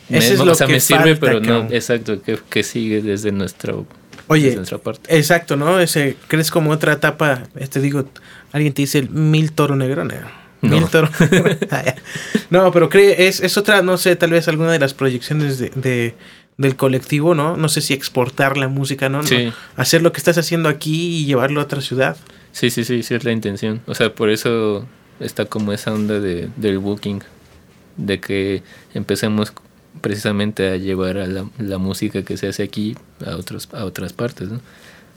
Me, es lo o sea, me sirve, pero no, exacto, que, que, sigue desde nuestra, Oye, nuestra parte. Exacto, ¿no? Ese, ¿Crees como otra etapa? Te este, digo, alguien te dice el mil toro negro, ¿no? Mil toro [LAUGHS] [LAUGHS] ah, no, pero cree, es, es otra, no sé, tal vez alguna de las proyecciones de del colectivo, ¿no? No sé si exportar la música, ¿no? Sí. Hacer lo que estás haciendo aquí y llevarlo a otra ciudad. Sí, sí, sí, sí es la intención. O sea, por eso está como esa onda de, del booking, de que empecemos precisamente a llevar a la, la, música que se hace aquí a, otros, a otras partes, ¿no?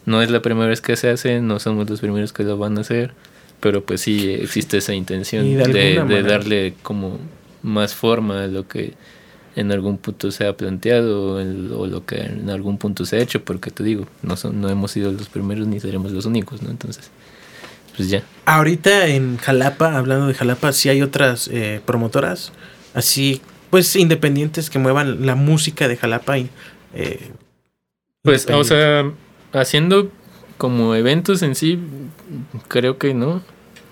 No es la primera vez que se hace, no somos los primeros que lo van a hacer, pero pues sí existe esa intención de, de darle como más forma a lo que en algún punto se ha planteado o lo que en algún punto se ha hecho, porque te digo, no, son, no hemos sido los primeros ni seremos los únicos, ¿no? Entonces, pues ya. Ahorita en Jalapa, hablando de Jalapa, sí hay otras eh, promotoras, así, pues independientes que muevan la música de Jalapa. Y, eh, pues, o sea, haciendo como eventos en sí, creo que no.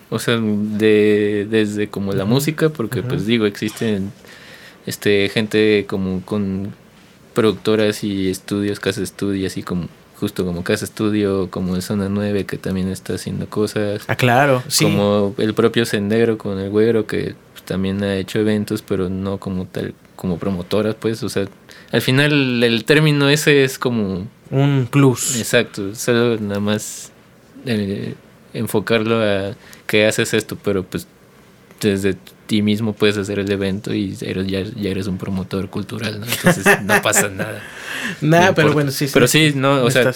O sea, de, desde como la música, porque pues digo, existen este gente como con productoras y estudios, casa estudio, así como justo como Casa Estudio, como el Zona 9 que también está haciendo cosas. Ah, claro, sí. Como el propio Sendero con el Güero que también ha hecho eventos, pero no como tal, como promotoras, pues, o sea, al final el término ese es como... Un plus. Exacto, solo nada más eh, enfocarlo a que haces esto, pero pues desde ti mismo puedes hacer el evento y eres, ya, ya eres un promotor cultural, ¿no? Entonces no [LAUGHS] pasa nada. nada, pero bueno, sí. Pero sí, no, o sea,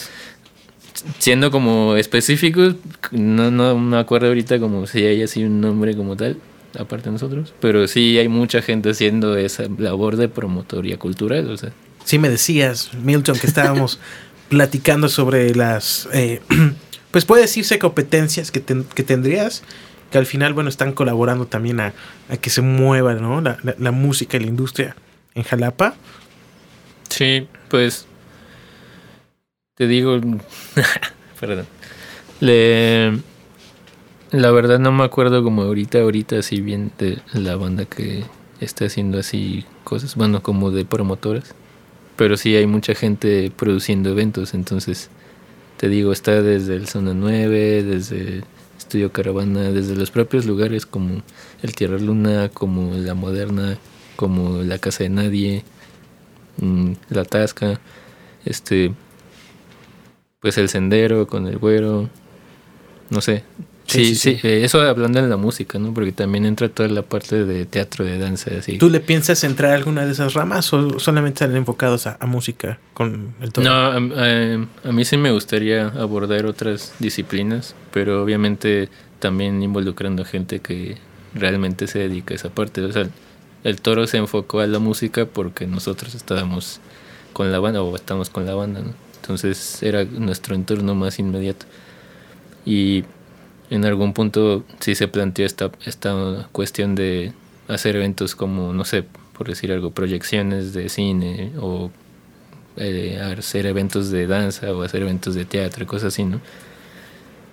siendo como específicos, no, no me acuerdo ahorita como si hay así un nombre como tal, aparte de nosotros, pero sí hay mucha gente haciendo esa labor de promotoría cultural, o sea. Sí me decías, Milton, que estábamos [LAUGHS] platicando sobre las, eh, [CLEARS THROAT] pues puede decirse competencias que, que tendrías que al final, bueno, están colaborando también a, que se mueva, ¿no? La, música y la industria en Jalapa. Sí, pues te digo, [LAUGHS] perdón, le, la verdad no me acuerdo como ahorita, ahorita así bien de la banda que está haciendo así cosas, bueno, como de promotoras, pero sí hay mucha gente produciendo eventos, entonces te digo, está desde el Zona 9, desde Estudio Caravana desde los propios lugares como el Tierra Luna, como la Moderna, como la Casa de Nadie, mm, la Tasca, este, pues el Sendero con el Güero, no sé, Sí, sí, eh, eso hablando de la música, ¿no? Porque también entra toda la parte de teatro, de danza, así. ¿Tú le piensas entrar a alguna de esas ramas o solamente están enfocados a, música con el todo? No, a, mí sí me gustaría abordar otras disciplinas, pero obviamente también involucrando gente que realmente se dedica a esa parte. O sea, el toro se enfocó a la música porque nosotros estábamos con la banda o estamos con la banda, ¿no? Entonces era nuestro entorno más inmediato. Y en algún punto sí se planteó esta, esta cuestión de hacer eventos como, no sé, por decir algo, proyecciones de cine o eh, hacer eventos de danza o hacer eventos de teatro, cosas así, ¿no?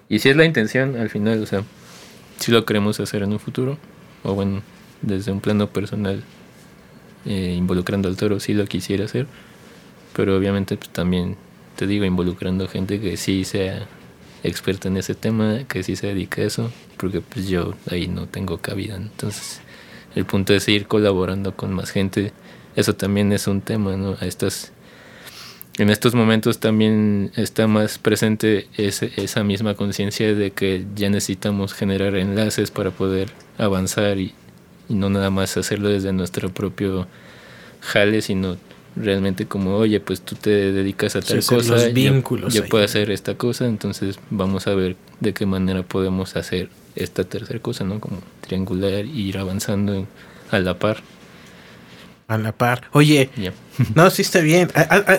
Y si es la intención al final, o sea, si lo queremos hacer en un futuro, o bueno, desde un plano personal, eh, involucrando al toro, sí lo quisiera hacer, pero obviamente pues, también, te digo, involucrando gente que sí sea experta en ese tema, que sí se dedica a eso, porque pues yo ahí no tengo cabida. Entonces, el punto es ir colaborando con más gente. Eso también es un tema, ¿no? A estas, en estos momentos también está más presente ese, esa misma conciencia de que ya necesitamos generar enlaces para poder avanzar y, y no nada más hacerlo desde nuestro propio jale, sino realmente como, oye, pues tú te dedicas a tal cosa, los vínculos yo, puedo hacer esta cosa, entonces vamos a ver de qué manera podemos hacer esta tercera cosa, ¿no? Como triangular e ir avanzando a la par. A la par. Oye, [LAUGHS] no, sí está bien.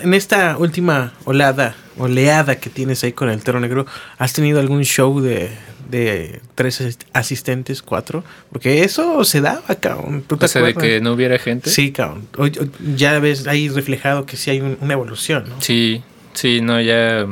en esta última olada, oleada que tienes ahí con el Tero Negro, ¿has tenido algún show de, de tres asistentes, cuatro, porque eso se daba, cabrón. ¿Tú o sea, de que no hubiera gente. Sí, cabrón. Ya ves ahí reflejado que sí hay una evolución, ¿no? Sí, sí, no, ya.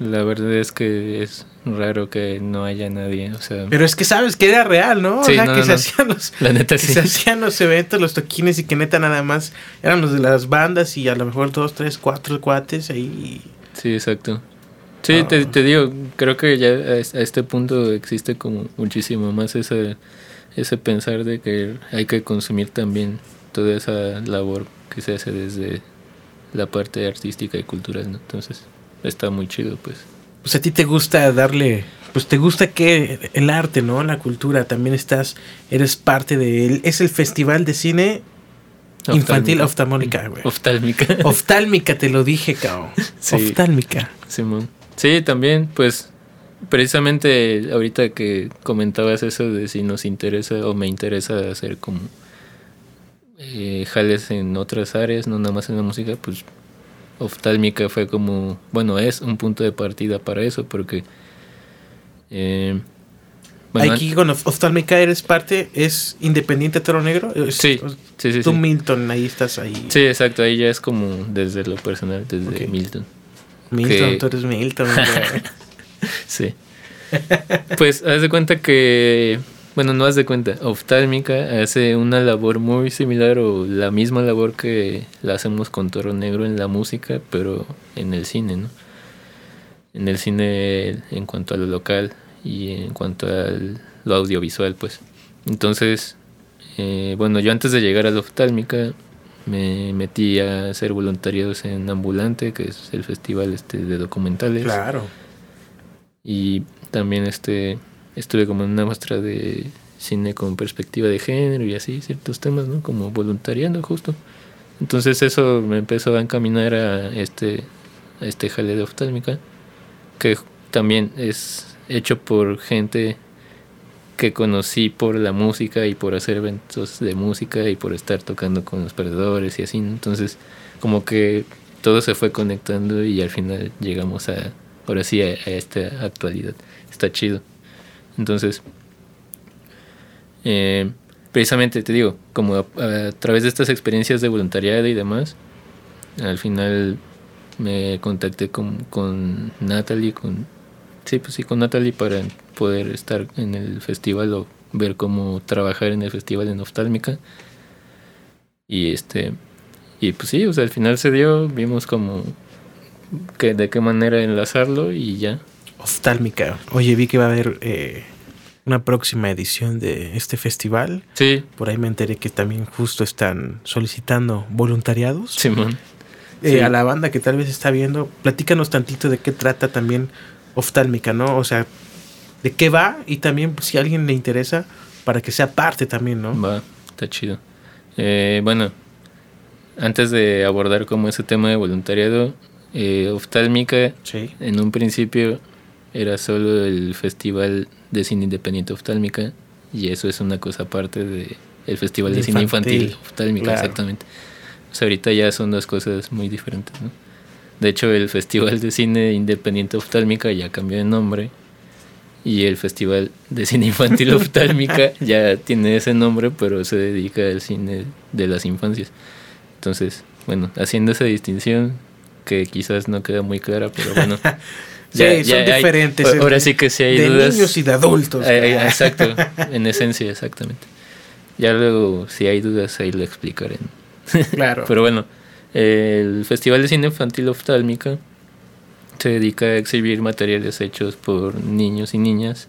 La verdad es que es raro que no haya nadie, o sea. Pero es que sabes que era real, ¿no? o sea, que se hacían los. La neta, sí. se hacían los eventos, los toquines y que neta nada más eran los de las bandas y a lo mejor dos, tres, cuatro cuates ahí. Sí, exacto. Sí, te, ah. te, digo, creo que ya a este punto existe como muchísimo más ese, ese pensar de que hay que consumir también toda esa labor que se hace desde la parte artística y cultural, ¿no? Entonces, está muy chido, pues. Pues a ti te gusta darle, pues te gusta que el arte, ¿no? La cultura, también estás, eres parte de él. Es el festival de cine infantil oftálmica, güey. Oftálmica. Oftálmica, te lo dije, cabrón. [LAUGHS] Sí. Oftálmica. Simón. Sí, también, pues precisamente ahorita que comentabas eso de si nos interesa o me interesa hacer como eh, jales en otras áreas, no nada más en la música, pues oftálmica fue como, bueno, es un punto de partida para eso, porque... Eh, Aquí con oftálmica eres parte, es independiente Toro Negro. Sí, sí, sí. Tú Milton, ahí estás ahí. Sí, exacto, ahí ya es como desde lo personal, desde Milton. Milton, tú eres Milton. [LAUGHS] sí. Pues haz de cuenta que, bueno, no haz de cuenta, Oftálmica hace una labor muy similar o la misma labor que la hacemos con Toro Negro en la música, pero en el cine, ¿no? En el cine en cuanto a lo local y en cuanto a lo audiovisual, pues. Entonces, eh, bueno, yo antes de llegar a la Oftálmica me metí a hacer voluntariados en Ambulante, que es el festival este de documentales. Claro. Y también este estuve como en una muestra de cine con perspectiva de género y así, ciertos temas, ¿no? Como voluntariando justo. Entonces eso me empezó a encaminar a este, a este jale de oftálmica, que también es hecho por gente que conocí por la música y por hacer eventos de música y por estar tocando con los perdedores y así. Entonces, como que todo se fue conectando y al final llegamos a, ahora sí, a, esta actualidad. Está chido. Entonces, eh, precisamente te digo, como a, través de estas experiencias de voluntariado y demás, al final me contacté con, con Natalie, con, sí, pues sí, con Natalie para poder estar en el festival o ver cómo trabajar en el festival en Oftálmica. Y este y pues sí, o sea, al final se dio, vimos como que de qué manera enlazarlo y ya. Oftálmica. Oye, vi que va a haber eh, una próxima edición de este festival. Sí. Por ahí me enteré que también justo están solicitando voluntariados. Simón. Eh, A la banda que tal vez está viendo, platícanos tantito de qué trata también oftálmica, ¿no? O sea, de qué va y también pues, si a alguien le interesa para que sea parte también, ¿no? Va, está chido. Eh, bueno, antes de abordar como ese tema de voluntariado, eh, Oftálmica en un principio era solo el Festival de Cine Independiente Oftálmica y eso es una cosa aparte de el Festival de Cine Infantil Oftálmica, exactamente. O sea, ahorita ya son dos cosas muy diferentes, ¿no? De hecho, el Festival de Cine Independiente Oftálmica ya cambió de nombre y el Festival de Cine Infantil [LAUGHS] Oftálmica ya tiene ese nombre, pero se dedica al cine de las infancias. Entonces, bueno, haciendo esa distinción, que quizás no queda muy clara, pero bueno. [LAUGHS] sí, son diferentes. ahora sí que sí hay de dudas. niños y de adultos. exacto, en esencia, exactamente. Ya luego, si hay dudas, ahí lo explicaré. Claro. [LAUGHS] pero bueno, el Festival de Cine Infantil Oftálmica se dedica a exhibir materiales hechos por niños y niñas,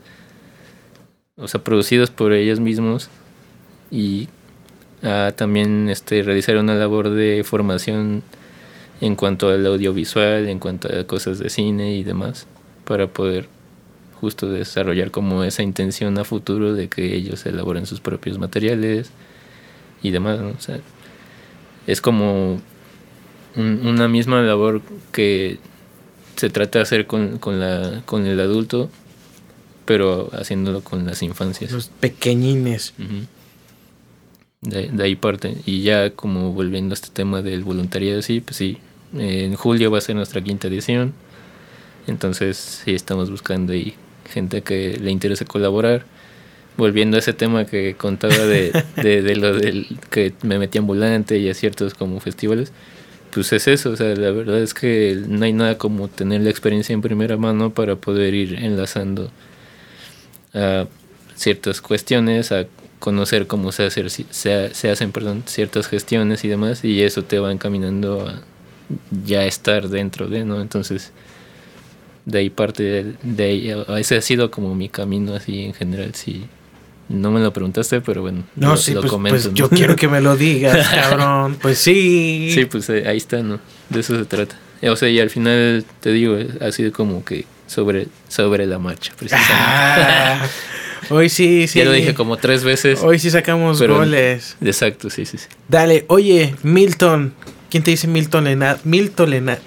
o sea, producidos por ellos mismos y a también este, realizar una labor de formación en cuanto al audiovisual, en cuanto a cosas de cine y demás, para poder justo desarrollar como esa intención a futuro de que ellos elaboren sus propios materiales y demás. O sea, es como una misma labor que se trata de hacer con, con, la, con el adulto, pero haciéndolo con las infancias. Los pequeñines. de, ahí parte. Y ya como volviendo a este tema del voluntariado, sí, pues sí, en julio va a ser nuestra quinta edición. Entonces sí estamos buscando ahí gente que le interese colaborar. Volviendo a ese tema que contaba de, de, de lo del que me metí ambulante y a ciertos como festivales pues es eso, o sea, la verdad es que no hay nada como tener la experiencia en primera mano para poder ir enlazando a ciertas cuestiones, a conocer cómo se, hacer, se, se hacen ciertas gestiones y demás, y eso te va encaminando a ya estar dentro de, ¿no? Entonces, de ahí parte de, de ahí, ese ha sido como mi camino así en general, sí no me lo preguntaste, pero bueno. No, lo, sí, pues, pues yo quiero que me lo [LAUGHS] digas, cabrón. Pues sí. Sí, pues eh, ahí está, ¿no? De eso se trata. Eh, o sea, y al final te digo, ha sido como que sobre, sobre la marcha, precisamente. Ah, [LAUGHS] hoy sí, sí. [LAUGHS] Ya lo dije como tres veces. Hoy sí sacamos goles. Exacto, sí, sí, sí. Dale, oye, Milton. ¿Quién te dice mil toneladas? Mil toneladas.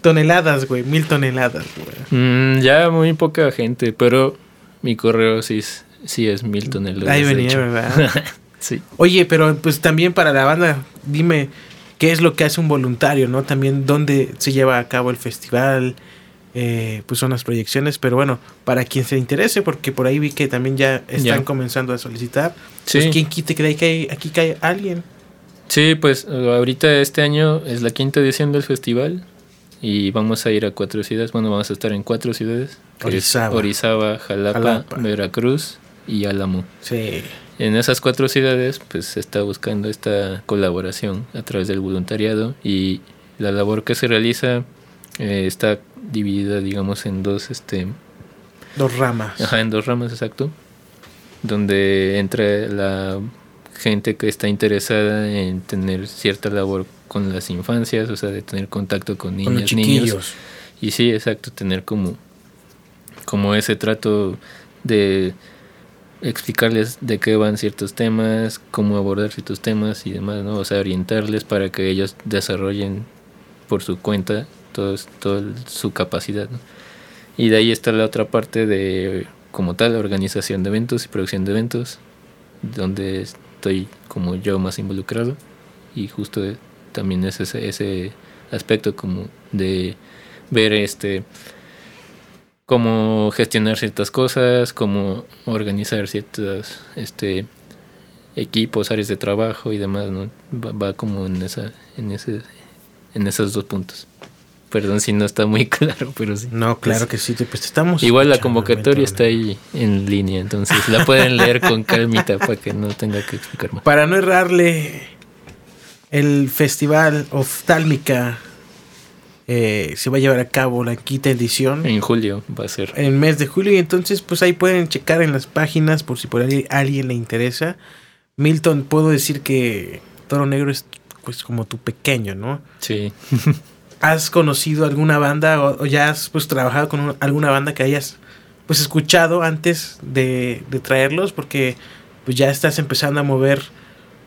toneladas, güey. Mil toneladas, güey. Mm, ya muy poca gente, pero mi correo sí es, sí es Milton el Ahí venía, ¿verdad? [LAUGHS] sí. Oye, pero pues también para la banda, dime qué es lo que hace un voluntario, ¿no? También dónde se lleva a cabo el festival, eh, pues son las proyecciones, pero bueno, para quien se interese, porque por ahí vi que también ya están comenzando a solicitar, pues, sí. pues quién quite que hay, aquí cae alguien. Sí, pues ahorita este año es la quinta edición del festival y vamos a ir a cuatro ciudades, bueno, vamos a estar en cuatro ciudades. Orizaba. Orizaba, Jalapa, Veracruz y Álamo. Sí. En esas cuatro ciudades, pues se está buscando esta colaboración a través del voluntariado y la labor que se realiza eh, está dividida, digamos, en dos, este... Dos ramas. Ajá, en dos ramas, exacto. Donde entra la gente que está interesada en tener cierta labor con las infancias, o sea, de tener contacto con niños, niños. Y sí, exacto, tener como, como ese trato de explicarles de qué van ciertos temas, cómo abordar ciertos temas y demás, ¿no? O sea, orientarles para que ellos desarrollen por su cuenta toda todo su capacidad, ¿no? Y de ahí está la otra parte de, como tal, organización de eventos y producción de eventos, donde estoy como yo más involucrado y justo también es ese, ese aspecto como de ver este cómo gestionar ciertas cosas, cómo organizar ciertos este equipos, áreas de trabajo y demás, ¿no? Va, como en esa, en ese, en esos dos puntos. Perdón si no está muy [LAUGHS] claro, pero sí. No, claro que sí, pues estamos. Igual la convocatoria está ahí en línea, entonces la pueden leer con calmita para que no tenga que explicar más. Para no errarle, el festival Oftálmica eh, se va a llevar a cabo la quinta edición. En julio va a ser. En el mes de julio, y entonces pues ahí pueden checar en las páginas por si por ahí alguien le interesa. Milton, puedo decir que Toro Negro es pues como tu pequeño, ¿no? Sí. [LAUGHS] has conocido alguna banda o, ya has pues trabajado con alguna banda que hayas pues escuchado antes de, de, traerlos porque pues ya estás empezando a mover,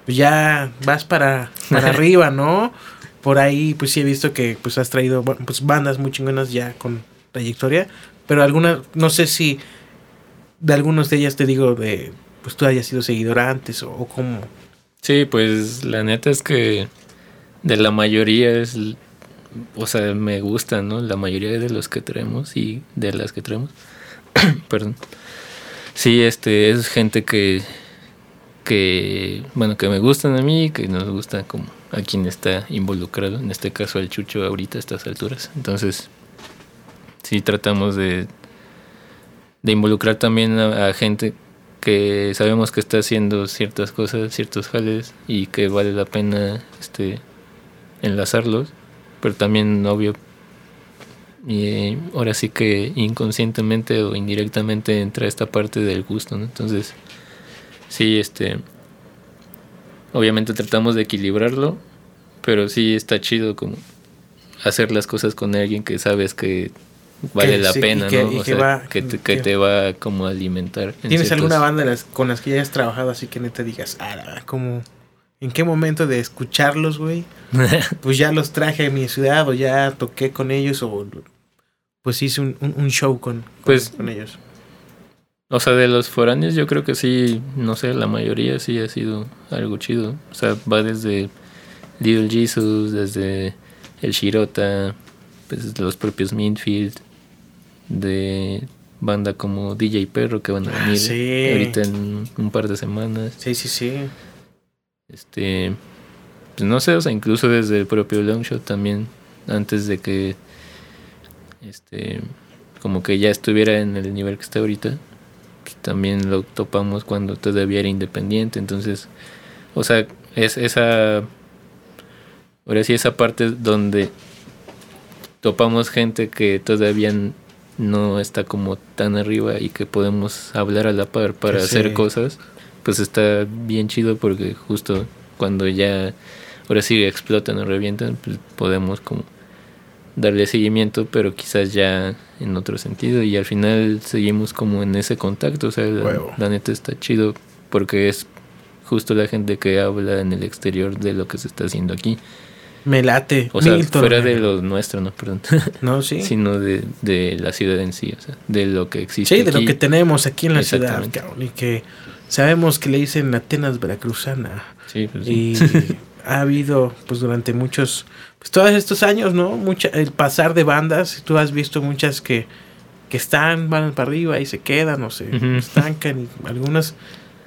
pues ya vas para, para [LAUGHS] arriba, ¿no? Por ahí pues sí he visto que pues has traído pues bandas muy chingonas ya con trayectoria, pero alguna, no sé si de algunos de ellas te digo de pues tú hayas sido seguidor antes o, o cómo. Sí, pues la neta es que de la mayoría es o sea, me gustan, ¿no? La mayoría de los que traemos y de las que traemos. [COUGHS] Perdón. Sí, este, es gente que, que, bueno, que me gustan a mí, que nos gusta como a quien está involucrado, en este caso al Chucho ahorita a estas alturas. Entonces, sí tratamos de, de involucrar también a, gente que sabemos que está haciendo ciertas cosas, ciertos jales y que vale la pena este enlazarlos pero también obvio y ahora sí que inconscientemente o indirectamente entra esta parte del gusto. Entonces, sí, este, obviamente tratamos de equilibrarlo, pero sí está chido como hacer las cosas con alguien que sabes que vale la pena, ¿no? O sea, que, te, que, te va como a alimentar. ¿Tienes alguna banda las, con las que ya has trabajado así que no te digas, ah, como en qué momento de escucharlos, güey, [LAUGHS] pues ya los traje a mi ciudad o ya toqué con ellos o pues hice un, un, show con, pues, con ellos. O sea, de los foráneos yo creo que sí, no sé, la mayoría sí ha sido algo chido. O sea, va desde Little Jesus, desde el Shirota, pues los propios Minfield, de banda como DJ Perro que van a venir ah, ahorita en un par de semanas. Sí, sí, sí. Este, pues no sé, o sea, incluso desde el propio Longshot también, antes de que, este, como que ya estuviera en el nivel que está ahorita, también lo topamos cuando todavía era independiente, entonces, o sea, es esa, ahora sí, esa parte donde topamos gente que todavía no está como tan arriba y que podemos hablar a la par para hacer cosas pues está bien chido porque justo cuando ya ahora sí explotan o revientan, pues podemos como darle seguimiento, pero quizás ya en otro sentido y al final seguimos como en ese contacto, o sea, la, neta está chido porque es justo la gente que habla en el exterior de lo que se está haciendo aquí. Me late. O sea, fuera de lo nuestro, no, perdón. [LAUGHS] No, sí. Sino de, de, la ciudad en sí, o sea, de lo que existe. Sí, de lo que tenemos aquí en la ciudad, y que Sabemos que le dicen Atenas Veracruzana. Sí, pues Y [LAUGHS] ha habido, pues durante muchos, pues todos estos años, ¿no? Mucha, el pasar de bandas, tú has visto muchas que, que están, van para arriba y se quedan o se estancan. Y algunas,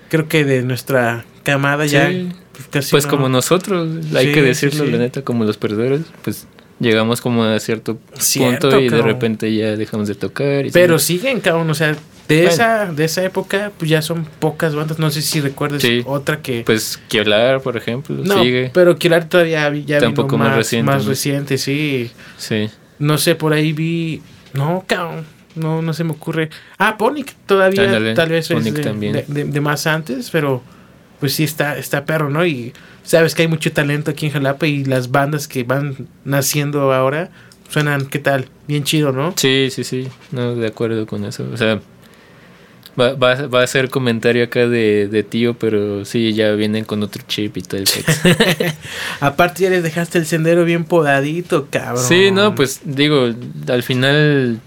creo que de nuestra camada ya pues, casi Pues como nosotros, hay que decirlo, la neta, como los perdedores, pues llegamos como a cierto, punto y de repente ya dejamos de tocar. Pero siguen, cabrón, o sea, de esa, de esa época, pues ya son pocas bandas. No sé si recuerdas otra que. Pues Kiolar, por ejemplo, no, sigue. Pero Kiolar todavía ya Tampoco más, más reciente. Más reciente, sí. Sí. No sé, por ahí vi. No, cabrón. No, no se me ocurre. Ah, Ponic todavía, tal vez es de, de, más antes, pero pues sí está, está perro, ¿no? Y sabes que hay mucho talento aquí en Jalapa y las bandas que van naciendo ahora suenan, ¿qué tal? Bien chido, ¿no? Sí, sí, sí. No, de acuerdo con eso. O sea, Va, va, va, a ser comentario acá de, de, tío, pero sí, ya vienen con otro chip y todo el [LAUGHS] Aparte ya les dejaste el sendero bien podadito, cabrón. Sí, no, pues digo, al final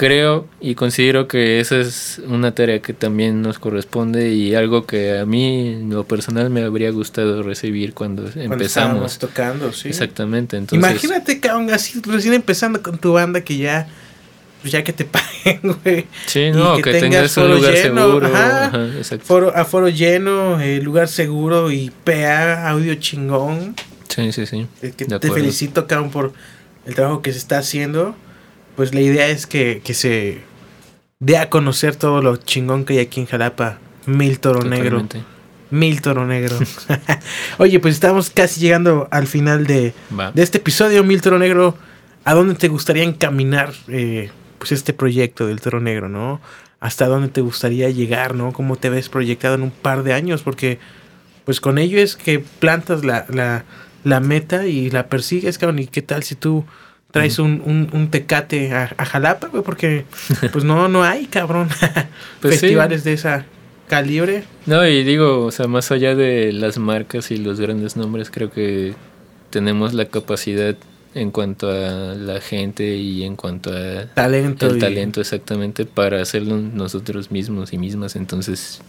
creo y considero que esa es una tarea que también nos corresponde y algo que a mí en lo personal me habría gustado recibir cuando, empezamos tocando, sí. Exactamente, entonces Imagínate, cabrón, así recién empezando con tu banda que ya pues ya que te [LAUGHS] paguen, güey. Sí, no, que, tengas, un lugar seguro. Ajá, Foro, a foro lleno, eh, lugar seguro y PA, audio chingón. Sí, sí, sí. Eh, te felicito, cabrón, por el trabajo que se está haciendo. Pues la idea es que, que se dé a conocer todo lo chingón que hay aquí en Jalapa. Mil Toro Negro. Mil Toro Negro. [LAUGHS] Oye, pues estamos casi llegando al final de, de este episodio, Mil Toro Negro. ¿A dónde te gustaría encaminar eh, pues este proyecto del Toro Negro, ¿no? ¿Hasta dónde te gustaría llegar, ¿no? ¿Cómo te ves proyectado en un par de años? Porque pues con ello es que plantas la, la meta y la persigues, cabrón. ¿Y qué tal si tú traes un, un, un, tecate a, a Jalapa, güey? Porque [LAUGHS] pues no, no hay, cabrón, [LAUGHS] Pues sí. festivales de esa calibre. No, y digo, o sea, más allá de las marcas y los grandes nombres, creo que tenemos la capacidad en cuanto a la gente y en cuanto a Talento. el y- talento exactamente para hacerlo nosotros mismos y mismas. Entonces,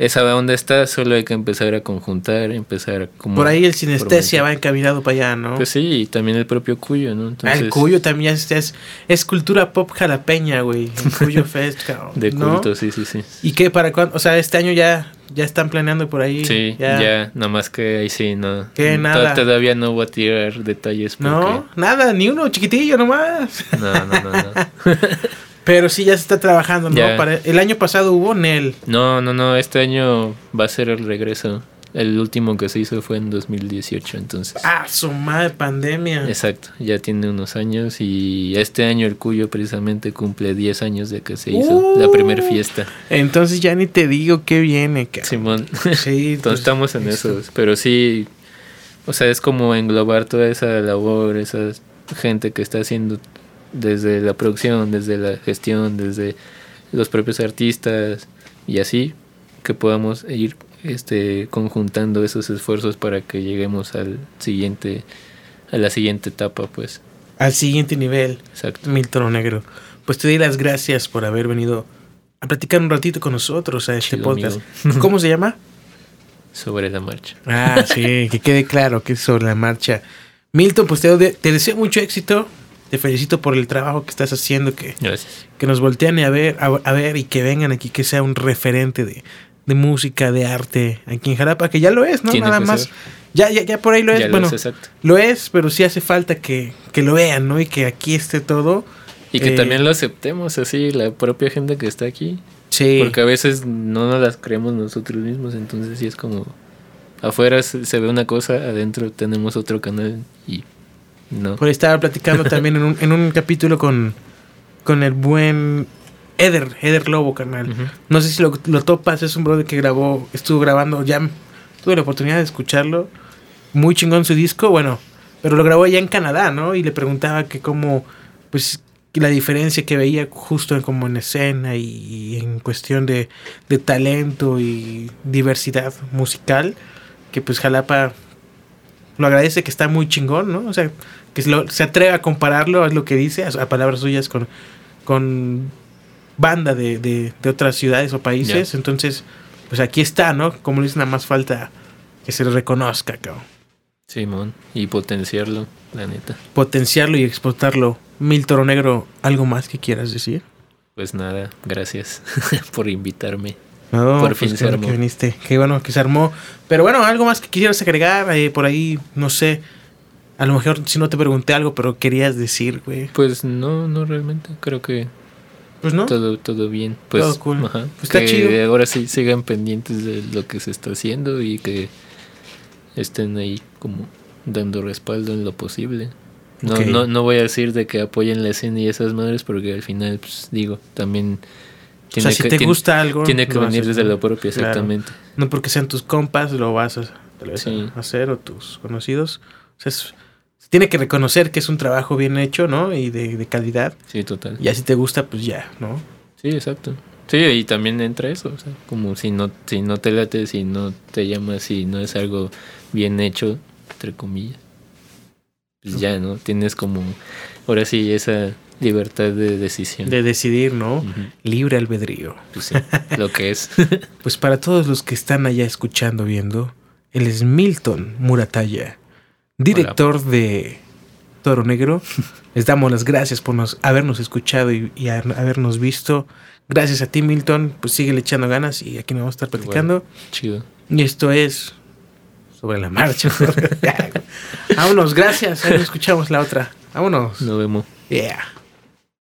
esa onda está, solo hay que empezar a conjuntar, empezar a como Por ahí el sinestesia va encaminado para allá, ¿no? Pues sí, y también el propio Cuyo, ¿no? Ah, Entonces, el Cuyo también es, es, es cultura pop jalapeña, güey. El [LAUGHS] Cuyo Fest, cabrón. de ¿no? culto, sí, sí, sí. ¿Y qué? ¿Para cuándo? O sea, este año ya, ya están planeando por ahí. Sí, ya. nada más que ahí sí, no. Que To- nada. Todavía no voy a tirar detalles porque... No, nada, ni uno chiquitillo nomás. No, no, no, no. [LAUGHS] Pero sí ya se está trabajando, ¿no? Ya. Para, el año pasado hubo Nel. No, no, no, este año va a ser el regreso. El último que se hizo fue en 2018, entonces. Ah, su madre pandemia. Exacto, ya tiene unos años y este año el Cuyo precisamente cumple 10 años de que se hizo Uh. la primera fiesta. Entonces ya ni te digo qué viene, cabrón. Simón, Sí, [LAUGHS] entonces pues, estamos en eso. eso, pero sí, o sea, es como englobar toda esa labor, esa gente que está haciendo desde la producción, desde la gestión, desde los propios artistas y así, que podamos ir este conjuntando esos esfuerzos para que lleguemos al siguiente a la siguiente etapa, pues. Al siguiente nivel, Exacto. Milton Negro. Pues te doy las gracias por haber venido a platicar un ratito con nosotros a este Chido, podcast. amigo. ¿Cómo se llama? Sobre la marcha. Ah, sí, que quede claro que es sobre la marcha. Milton, pues te, te deseo mucho éxito. Te felicito por el trabajo que estás haciendo, que, Gracias. que nos voltean a ver, a, a ver y que vengan aquí, que sea un referente de, de música, de arte aquí en Jalapa, que ya lo es, ¿no? Tiene Nada más. ser. Ya, ya, ya por ahí lo es. Ya lo bueno, es, lo es, pero sí hace falta que, que lo vean, ¿no? Y que aquí esté todo. Y que Eh, también lo aceptemos así, la propia gente que está aquí. Sí. Porque a veces no nos las creemos nosotros mismos, entonces sí es como afuera se, se ve una cosa, adentro tenemos otro canal y no. Por estaba platicando también en un, en un capítulo con, con el buen Eder, Eder Lobo, carnal. No sé si lo, lo topas, es un brother que grabó, estuvo grabando, ya tuve la oportunidad de escucharlo. Muy chingón su disco, bueno, pero lo grabó allá en Canadá, ¿no? Y le preguntaba que cómo, pues, la diferencia que veía justo en, como en escena y, y en cuestión de, de talento y diversidad musical, que pues Jalapa lo agradece que está muy chingón, ¿no? O sea, que se, lo- se atreve a compararlo, es lo que dice, a, a palabras suyas, con, con banda de, de, de otras ciudades o países. Entonces, pues aquí está, ¿no? Como le dicen, nada más falta que se le reconozca, cabrón. Simón, y potenciarlo, la neta. Potenciarlo y explotarlo. Mil Toro Negro, ¿algo más que quieras decir? Pues nada, gracias [LAUGHS] por invitarme. No, Por pues fin se armó. que viniste. Qué bueno que se armó. Pero bueno, algo más que quisieras agregar eh, por ahí, no sé. A lo mejor si no te pregunté algo, pero querías decir, güey. Pues no, no realmente, creo que Pues no. todo, todo bien. Pues, Todo cool. ajá, Pues está que chido. ahora sí sigan pendientes de lo que se está haciendo y que estén ahí como dando respaldo en lo posible. No, no, no voy a decir de que apoyen la escena y esas madres porque al final, pues digo, también o tiene sea, si te tiene- gusta algo. tiene que venir desde lo propio, Claro. exactamente. No porque sean tus compas, lo vas a, vas a Sí. hacer o tus conocidos. O sea, es- tiene que reconocer que es un trabajo bien hecho, ¿no? Y de, de calidad. Sí, total. Y así te gusta, pues ya, ¿no? Sí, exacto. Sí, y también entra eso, o sea, como si no, si no te late, si no te llamas, si no es algo bien hecho, entre comillas. Pues ya, ¿no? Tienes como, ahora sí, esa libertad de decisión. De decidir, ¿no? Libre albedrío. Pues sí, lo que es. [LAUGHS] Pues para todos los que están allá escuchando, viendo, él es Milton Murataya, director de Toro Negro. [LAUGHS] Les damos las gracias por nos, habernos escuchado y, y a- habernos visto. Gracias a ti, Milton. Pues sigue echando ganas y aquí nos vamos a estar platicando. Chido. Y esto es sobre la marcha. [LAUGHS] [LAUGHS] Vámonos, gracias. Ahí nos escuchamos la otra. Vámonos. Nos vemos. Yeah.